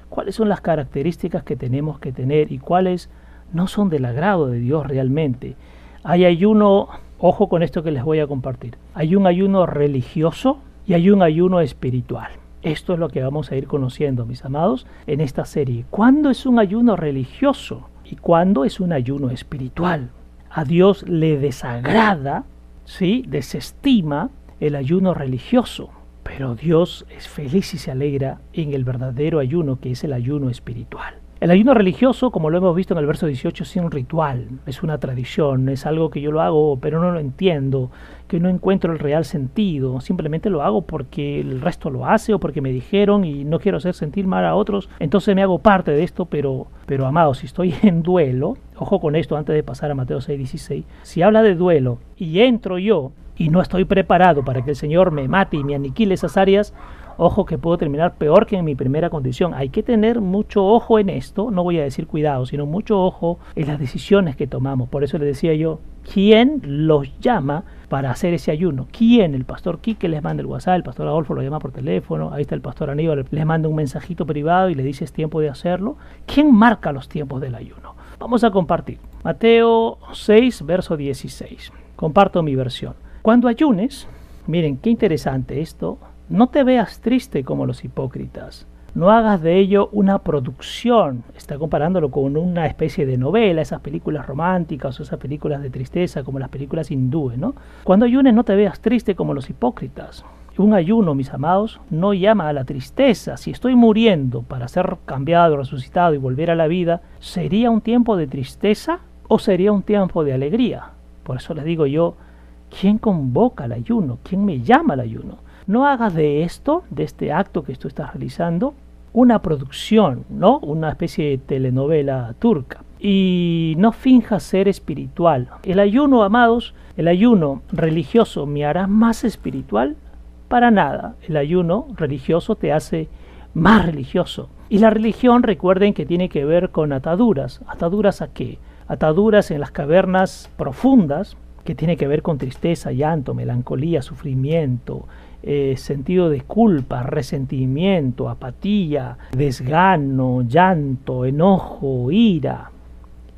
cuáles son las características que tenemos que tener y cuáles no son del agrado de Dios realmente. Hay ayuno, ojo con esto que les voy a compartir, hay un ayuno religioso y hay un ayuno espiritual. Esto es lo que vamos a ir conociendo, mis amados, en esta serie. ¿Cuándo es un ayuno religioso y cuándo es un ayuno espiritual? A Dios le desagrada, ¿sí? desestima el ayuno religioso, pero Dios es feliz y se alegra en el verdadero ayuno que es el ayuno espiritual. El ayuno religioso, como lo hemos visto en el verso 18, es un ritual, es una tradición, es algo que yo lo hago pero no lo entiendo, que no encuentro el real sentido, simplemente lo hago porque el resto lo hace o porque me dijeron y no quiero hacer sentir mal a otros, entonces me hago parte de esto, pero, pero amado, si estoy en duelo, ojo con esto antes de pasar a Mateo 6:16, si habla de duelo y entro yo y no estoy preparado para que el Señor me mate y me aniquile esas áreas, Ojo que puedo terminar peor que en mi primera condición. Hay que tener mucho ojo en esto, no voy a decir cuidado, sino mucho ojo en las decisiones que tomamos. Por eso le decía yo, ¿quién los llama para hacer ese ayuno? ¿Quién? El pastor Quique les manda el WhatsApp, el pastor Adolfo lo llama por teléfono, ahí está el pastor Aníbal, les manda un mensajito privado y le dice es tiempo de hacerlo. ¿Quién marca los tiempos del ayuno? Vamos a compartir. Mateo 6, verso 16. Comparto mi versión. Cuando ayunes, miren qué interesante esto, no te veas triste como los hipócritas. No hagas de ello una producción. Está comparándolo con una especie de novela, esas películas románticas o esas películas de tristeza como las películas hindúes, ¿no? Cuando ayunes no te veas triste como los hipócritas. Un ayuno, mis amados, no llama a la tristeza. Si estoy muriendo para ser cambiado, resucitado y volver a la vida, ¿sería un tiempo de tristeza o sería un tiempo de alegría? Por eso les digo yo, ¿quién convoca el ayuno? ¿Quién me llama al ayuno? No hagas de esto, de este acto que tú estás realizando, una producción, ¿no? Una especie de telenovela turca. Y no finjas ser espiritual. El ayuno, amados, el ayuno religioso me hará más espiritual para nada. El ayuno religioso te hace más religioso. Y la religión, recuerden que tiene que ver con ataduras. ¿Ataduras a qué? Ataduras en las cavernas profundas, que tiene que ver con tristeza, llanto, melancolía, sufrimiento, eh, sentido de culpa, resentimiento, apatía, desgano, llanto, enojo, ira.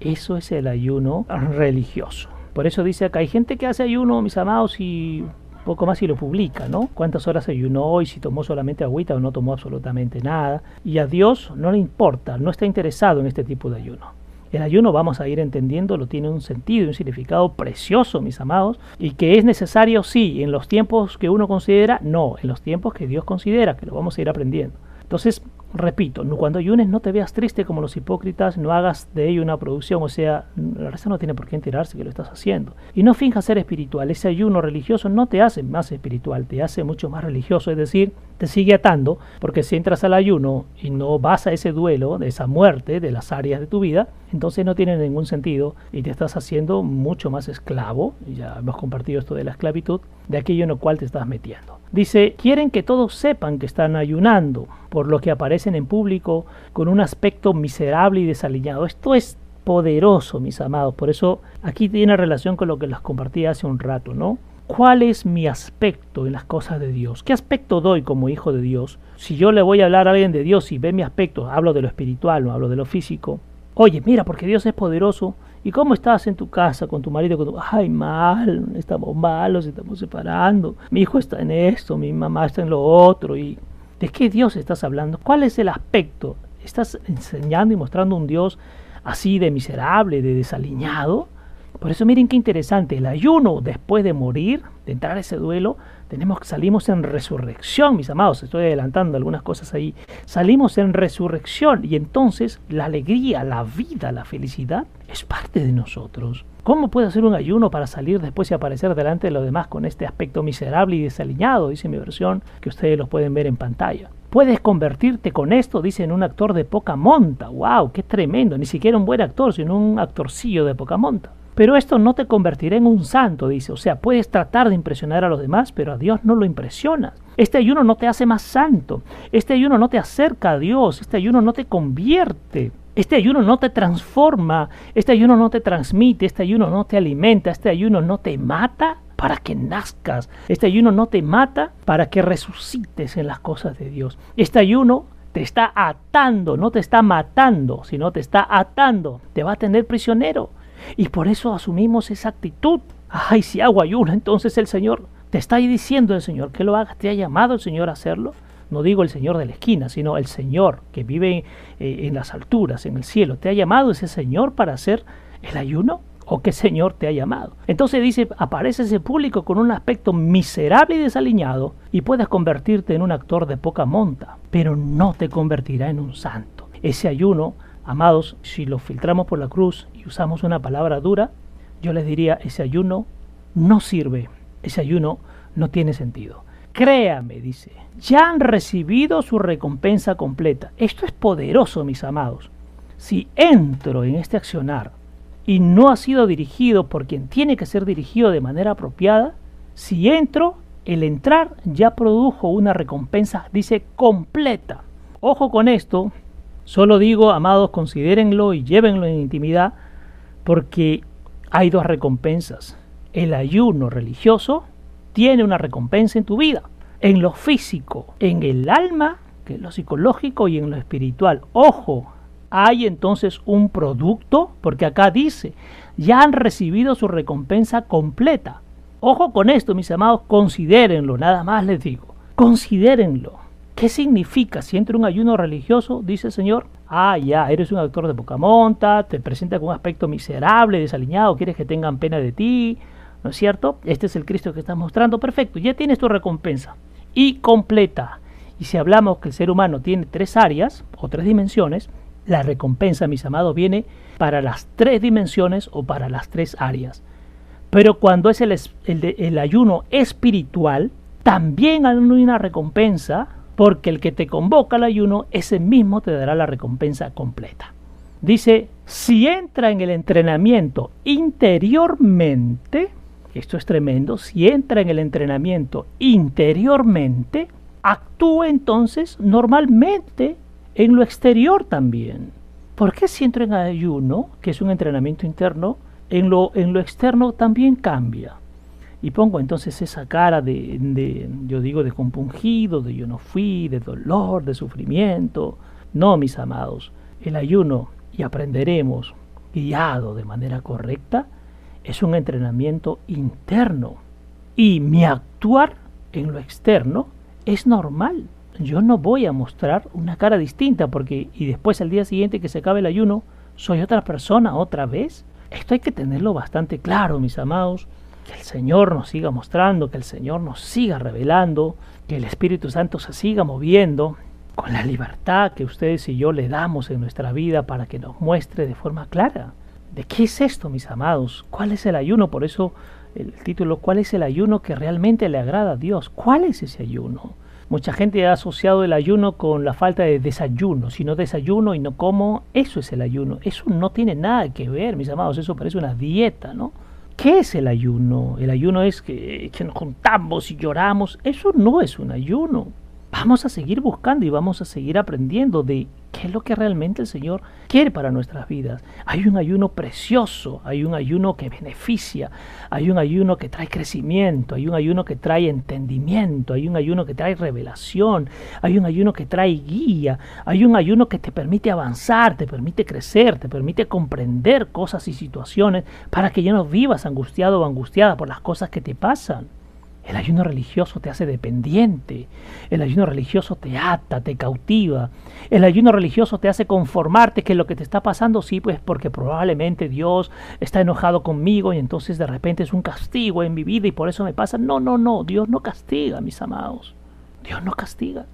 Eso es el ayuno religioso. Por eso dice acá, hay gente que hace ayuno, mis amados, y poco más y lo publica, ¿no? Cuántas horas ayunó hoy, si tomó solamente agüita o no tomó absolutamente nada. Y a Dios no le importa, no está interesado en este tipo de ayuno. El ayuno, vamos a ir entendiendo, lo tiene un sentido y un significado precioso, mis amados, y que es necesario, sí, en los tiempos que uno considera, no, en los tiempos que Dios considera, que lo vamos a ir aprendiendo. Entonces, repito, cuando ayunes no te veas triste como los hipócritas, no hagas de ello una producción, o sea, la raza no tiene por qué enterarse que lo estás haciendo. Y no finjas ser espiritual, ese ayuno religioso no te hace más espiritual, te hace mucho más religioso, es decir, te sigue atando, porque si entras al ayuno y no vas a ese duelo, de esa muerte de las áreas de tu vida, entonces no tiene ningún sentido y te estás haciendo mucho más esclavo, ya hemos compartido esto de la esclavitud, de aquello en lo cual te estás metiendo. Dice, quieren que todos sepan que están ayunando, por lo que aparecen en público con un aspecto miserable y desaliñado. Esto es poderoso, mis amados. Por eso aquí tiene relación con lo que les compartí hace un rato, ¿no? ¿Cuál es mi aspecto en las cosas de Dios? ¿Qué aspecto doy como hijo de Dios? Si yo le voy a hablar a alguien de Dios y ve mi aspecto, hablo de lo espiritual, no hablo de lo físico. Oye, mira, porque Dios es poderoso. ¿Y cómo estás en tu casa con tu marido? Con tu... Ay, mal, estamos malos, estamos separando. Mi hijo está en esto, mi mamá está en lo otro. ¿Y de qué Dios estás hablando? ¿Cuál es el aspecto? ¿Estás enseñando y mostrando un Dios así de miserable, de desaliñado? Por eso miren qué interesante, el ayuno después de morir, de entrar a ese duelo, tenemos salimos en resurrección, mis amados, estoy adelantando algunas cosas ahí. Salimos en resurrección y entonces la alegría, la vida, la felicidad es parte de nosotros. ¿Cómo puede hacer un ayuno para salir después y aparecer delante de los demás con este aspecto miserable y desaliñado? Dice mi versión, que ustedes lo pueden ver en pantalla. Puedes convertirte con esto, dice, en un actor de poca monta. ¡Wow! ¡Qué tremendo! Ni siquiera un buen actor, sino un actorcillo de poca monta. Pero esto no te convertirá en un santo, dice. O sea, puedes tratar de impresionar a los demás, pero a Dios no lo impresionas. Este ayuno no te hace más santo. Este ayuno no te acerca a Dios. Este ayuno no te convierte. Este ayuno no te transforma. Este ayuno no te transmite. Este ayuno no te alimenta. Este ayuno no te mata para que nazcas. Este ayuno no te mata para que resucites en las cosas de Dios. Este ayuno te está atando, no te está matando, sino te está atando. Te va a tener prisionero. Y por eso asumimos esa actitud. Ay, si hago ayuno, entonces el Señor te está diciendo el Señor que lo hagas. ¿Te ha llamado el Señor a hacerlo? No digo el Señor de la esquina, sino el Señor que vive eh, en las alturas, en el cielo. ¿Te ha llamado ese Señor para hacer el ayuno? ¿O qué Señor te ha llamado? Entonces dice, aparece ese público con un aspecto miserable y desaliñado y puedes convertirte en un actor de poca monta, pero no te convertirá en un santo. Ese ayuno Amados, si lo filtramos por la cruz y usamos una palabra dura, yo les diría, ese ayuno no sirve, ese ayuno no tiene sentido. Créame, dice, ya han recibido su recompensa completa. Esto es poderoso, mis amados. Si entro en este accionar y no ha sido dirigido por quien tiene que ser dirigido de manera apropiada, si entro, el entrar ya produjo una recompensa, dice, completa. Ojo con esto, Solo digo, amados, considérenlo y llévenlo en intimidad, porque hay dos recompensas. El ayuno religioso tiene una recompensa en tu vida, en lo físico, en el alma, que es lo psicológico, y en lo espiritual. Ojo, hay entonces un producto, porque acá dice, ya han recibido su recompensa completa. Ojo con esto, mis amados, considérenlo, nada más les digo, considérenlo. ¿Qué significa si entra un ayuno religioso? Dice el Señor. Ah, ya, eres un actor de poca monta, te presenta con un aspecto miserable, desaliñado, quieres que tengan pena de ti, ¿no es cierto? Este es el Cristo que estás mostrando. Perfecto, ya tienes tu recompensa. Y completa. Y si hablamos que el ser humano tiene tres áreas o tres dimensiones, la recompensa, mis amados, viene para las tres dimensiones o para las tres áreas. Pero cuando es el, el ayuno espiritual, también hay una recompensa porque el que te convoca al ayuno, ese mismo te dará la recompensa completa. Dice, si entra en el entrenamiento interiormente, esto es tremendo, si entra en el entrenamiento interiormente, actúa entonces normalmente en lo exterior también. ¿Por qué si entra en ayuno, que es un entrenamiento interno, en lo, en lo externo también cambia? Y pongo entonces esa cara de, yo digo, de compungido, de yo no fui, de dolor, de sufrimiento. No, mis amados, el ayuno, y aprenderemos, guiado de manera correcta, es un entrenamiento interno. Y mi actuar en lo externo es normal. Yo no voy a mostrar una cara distinta porque y después al día siguiente que se acabe el ayuno, soy otra persona otra vez. Esto hay que tenerlo bastante claro, mis amados que el Señor nos siga mostrando, que el Señor nos siga revelando, que el Espíritu Santo se siga moviendo con la libertad que ustedes y yo le damos en nuestra vida para que nos muestre de forma clara. ¿De qué es esto, mis amados? ¿Cuál es el ayuno? Por eso el título, ¿cuál es el ayuno que realmente le agrada a Dios? ¿Cuál es ese ayuno? Mucha gente ha asociado el ayuno con la falta de desayuno. Si no desayuno y no como, eso es el ayuno. Eso no tiene nada que ver, mis amados. Eso parece una dieta, ¿no? ¿Qué es el ayuno? El ayuno es que, nos juntamos y lloramos. Eso no es un ayuno. Vamos a seguir buscando y vamos a seguir aprendiendo de qué es lo que realmente el Señor quiere para nuestras vidas. Hay un ayuno precioso, hay un ayuno que beneficia, hay un ayuno que trae crecimiento, hay un ayuno que trae entendimiento, hay un ayuno que trae revelación, hay un ayuno que trae guía, hay un ayuno que te permite avanzar, te permite crecer, te permite comprender cosas y situaciones para que ya no vivas angustiado o angustiada por las cosas que te pasan. El ayuno religioso te hace dependiente. El ayuno religioso te ata, te cautiva. El ayuno religioso te hace conformarte que lo que te está pasando sí, pues porque probablemente Dios está enojado conmigo y entonces de repente es un castigo en mi vida y por eso me pasa. No, no, no, Dios no castiga, mis amados. Dios no castiga.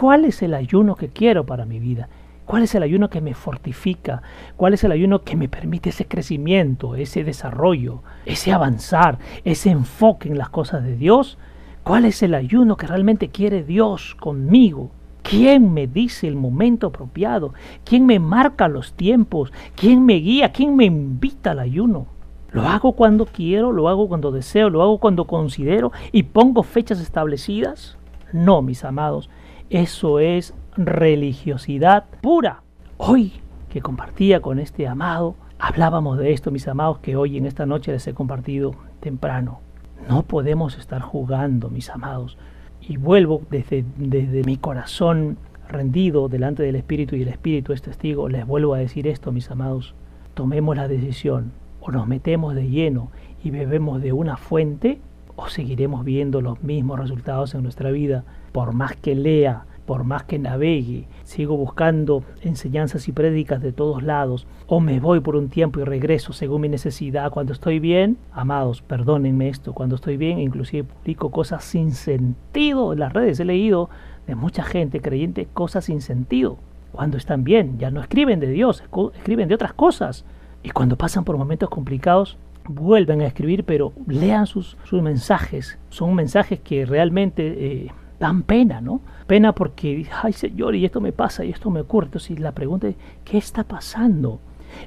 ¿Cuál es el ayuno que quiero para mi vida? ¿Cuál es el ayuno que me fortifica? ¿Cuál es el ayuno que me permite ese crecimiento, ese desarrollo, ese avanzar, ese enfoque en las cosas de Dios? ¿Cuál es el ayuno que realmente quiere Dios conmigo? ¿Quién me dice el momento apropiado? ¿Quién me marca los tiempos? ¿Quién me guía? ¿Quién me invita al ayuno? Lo hago cuando quiero, lo hago cuando deseo, lo hago cuando considero y pongo fechas establecidas. No, mis amados, eso es religiosidad pura. Hoy que compartía con este amado, hablábamos de esto, mis amados, que hoy en esta noche les he compartido temprano. No podemos estar jugando, mis amados. Y vuelvo desde, desde mi corazón rendido delante del Espíritu y el Espíritu es testigo, les vuelvo a decir esto, mis amados. Tomemos la decisión, o nos metemos de lleno y bebemos de una fuente, o seguiremos viendo los mismos resultados en nuestra vida, por más que lea, por más que navegue, sigo buscando enseñanzas y prédicas de todos lados, o me voy por un tiempo y regreso según mi necesidad. Cuando estoy bien, amados, perdónenme esto, cuando estoy bien, inclusive publico cosas sin sentido en las redes. He leído de mucha gente creyente cosas sin sentido. Cuando están bien, ya no escriben de Dios, escriben de otras cosas. Y cuando pasan por momentos complicados, vuelven a escribir, pero lean sus, sus mensajes. Son mensajes que realmente eh, dan pena, ¿no? Pena porque, ay Señor, y esto me pasa, y esto me ocurre. Entonces la pregunta es, ¿qué está pasando?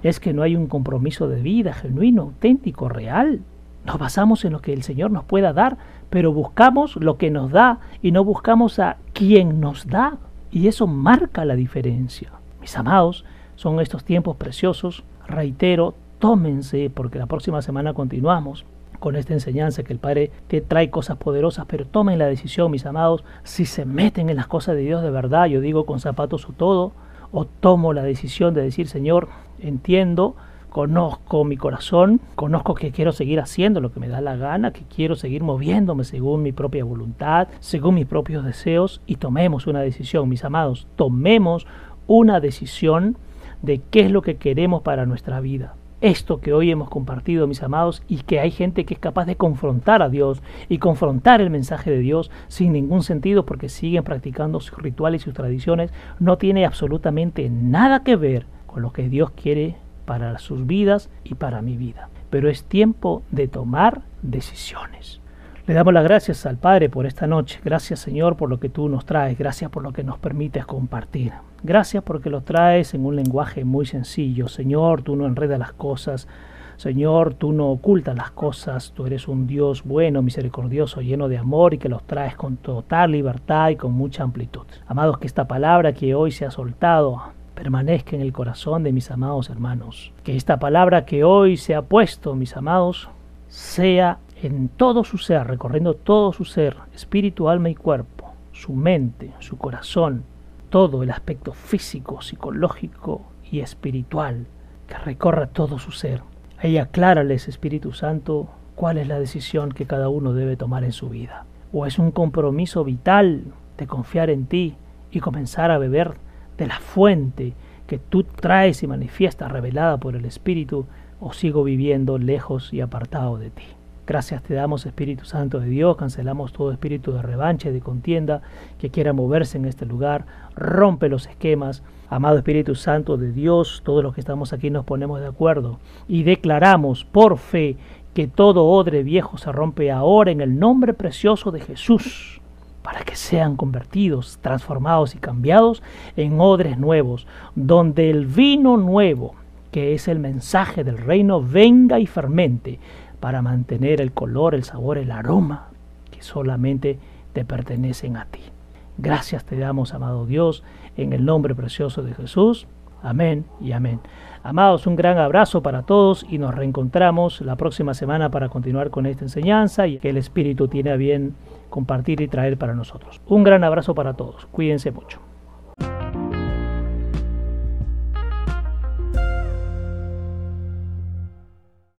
¿Es que no hay un compromiso de vida genuino, auténtico, real? Nos basamos en lo que el Señor nos pueda dar, pero buscamos lo que nos da y no buscamos a quien nos da. Y eso marca la diferencia. Mis amados, son estos tiempos preciosos. Reitero, tómense porque la próxima semana continuamos con esta enseñanza que el Padre te trae cosas poderosas, pero tomen la decisión, mis amados, si se meten en las cosas de Dios de verdad, yo digo con zapatos o todo, o tomo la decisión de decir, Señor, entiendo, conozco mi corazón, conozco que quiero seguir haciendo lo que me da la gana, que quiero seguir moviéndome según mi propia voluntad, según mis propios deseos, y tomemos una decisión, mis amados, tomemos una decisión de qué es lo que queremos para nuestra vida esto que hoy hemos compartido, mis amados, y que hay gente que es capaz de confrontar a Dios y confrontar el mensaje de Dios sin ningún sentido porque siguen practicando sus rituales y sus tradiciones, no tiene absolutamente nada que ver con lo que Dios quiere para sus vidas y para mi vida. Pero es tiempo de tomar decisiones. Le damos las gracias al Padre por esta noche. Gracias Señor por lo que tú nos traes. Gracias por lo que nos permites compartir. Gracias porque lo traes en un lenguaje muy sencillo. Señor, tú no enredas las cosas. Señor, tú no ocultas las cosas. Tú eres un Dios bueno, misericordioso, lleno de amor y que los traes con total libertad y con mucha amplitud. Amados, que esta palabra que hoy se ha soltado permanezca en el corazón de mis amados hermanos. Que esta palabra que hoy se ha puesto, mis amados, sea en todo su ser, recorriendo todo su ser, espíritu, alma y cuerpo, su mente, su corazón, todo el aspecto físico, psicológico y espiritual, que recorra todo su ser. Ahí aclárales, Espíritu Santo, cuál es la decisión que cada uno debe tomar en su vida. O es un compromiso vital de confiar en ti y comenzar a beber de la fuente que tú traes y manifiestas revelada por el Espíritu, o sigo viviendo lejos y apartado de ti. Gracias te damos, Espíritu Santo de Dios. Cancelamos todo espíritu de revancha y de contienda que quiera moverse en este lugar. Rompe los esquemas. Amado Espíritu Santo de Dios, todos los que estamos aquí nos ponemos de acuerdo y declaramos por fe que todo odre viejo se rompe ahora en el nombre precioso de Jesús para que sean convertidos, transformados y cambiados en odres nuevos, donde el vino nuevo, que es el mensaje del reino, venga y fermente para mantener el color, el sabor, el aroma que solamente te pertenecen a ti. Gracias te damos, amado Dios, en el nombre precioso de Jesús. Amén y amén. Amados, un gran abrazo para todos y nos reencontramos la próxima semana para continuar con esta enseñanza y que el Espíritu tiene a bien compartir y traer para nosotros. Un gran abrazo para todos. Cuídense mucho.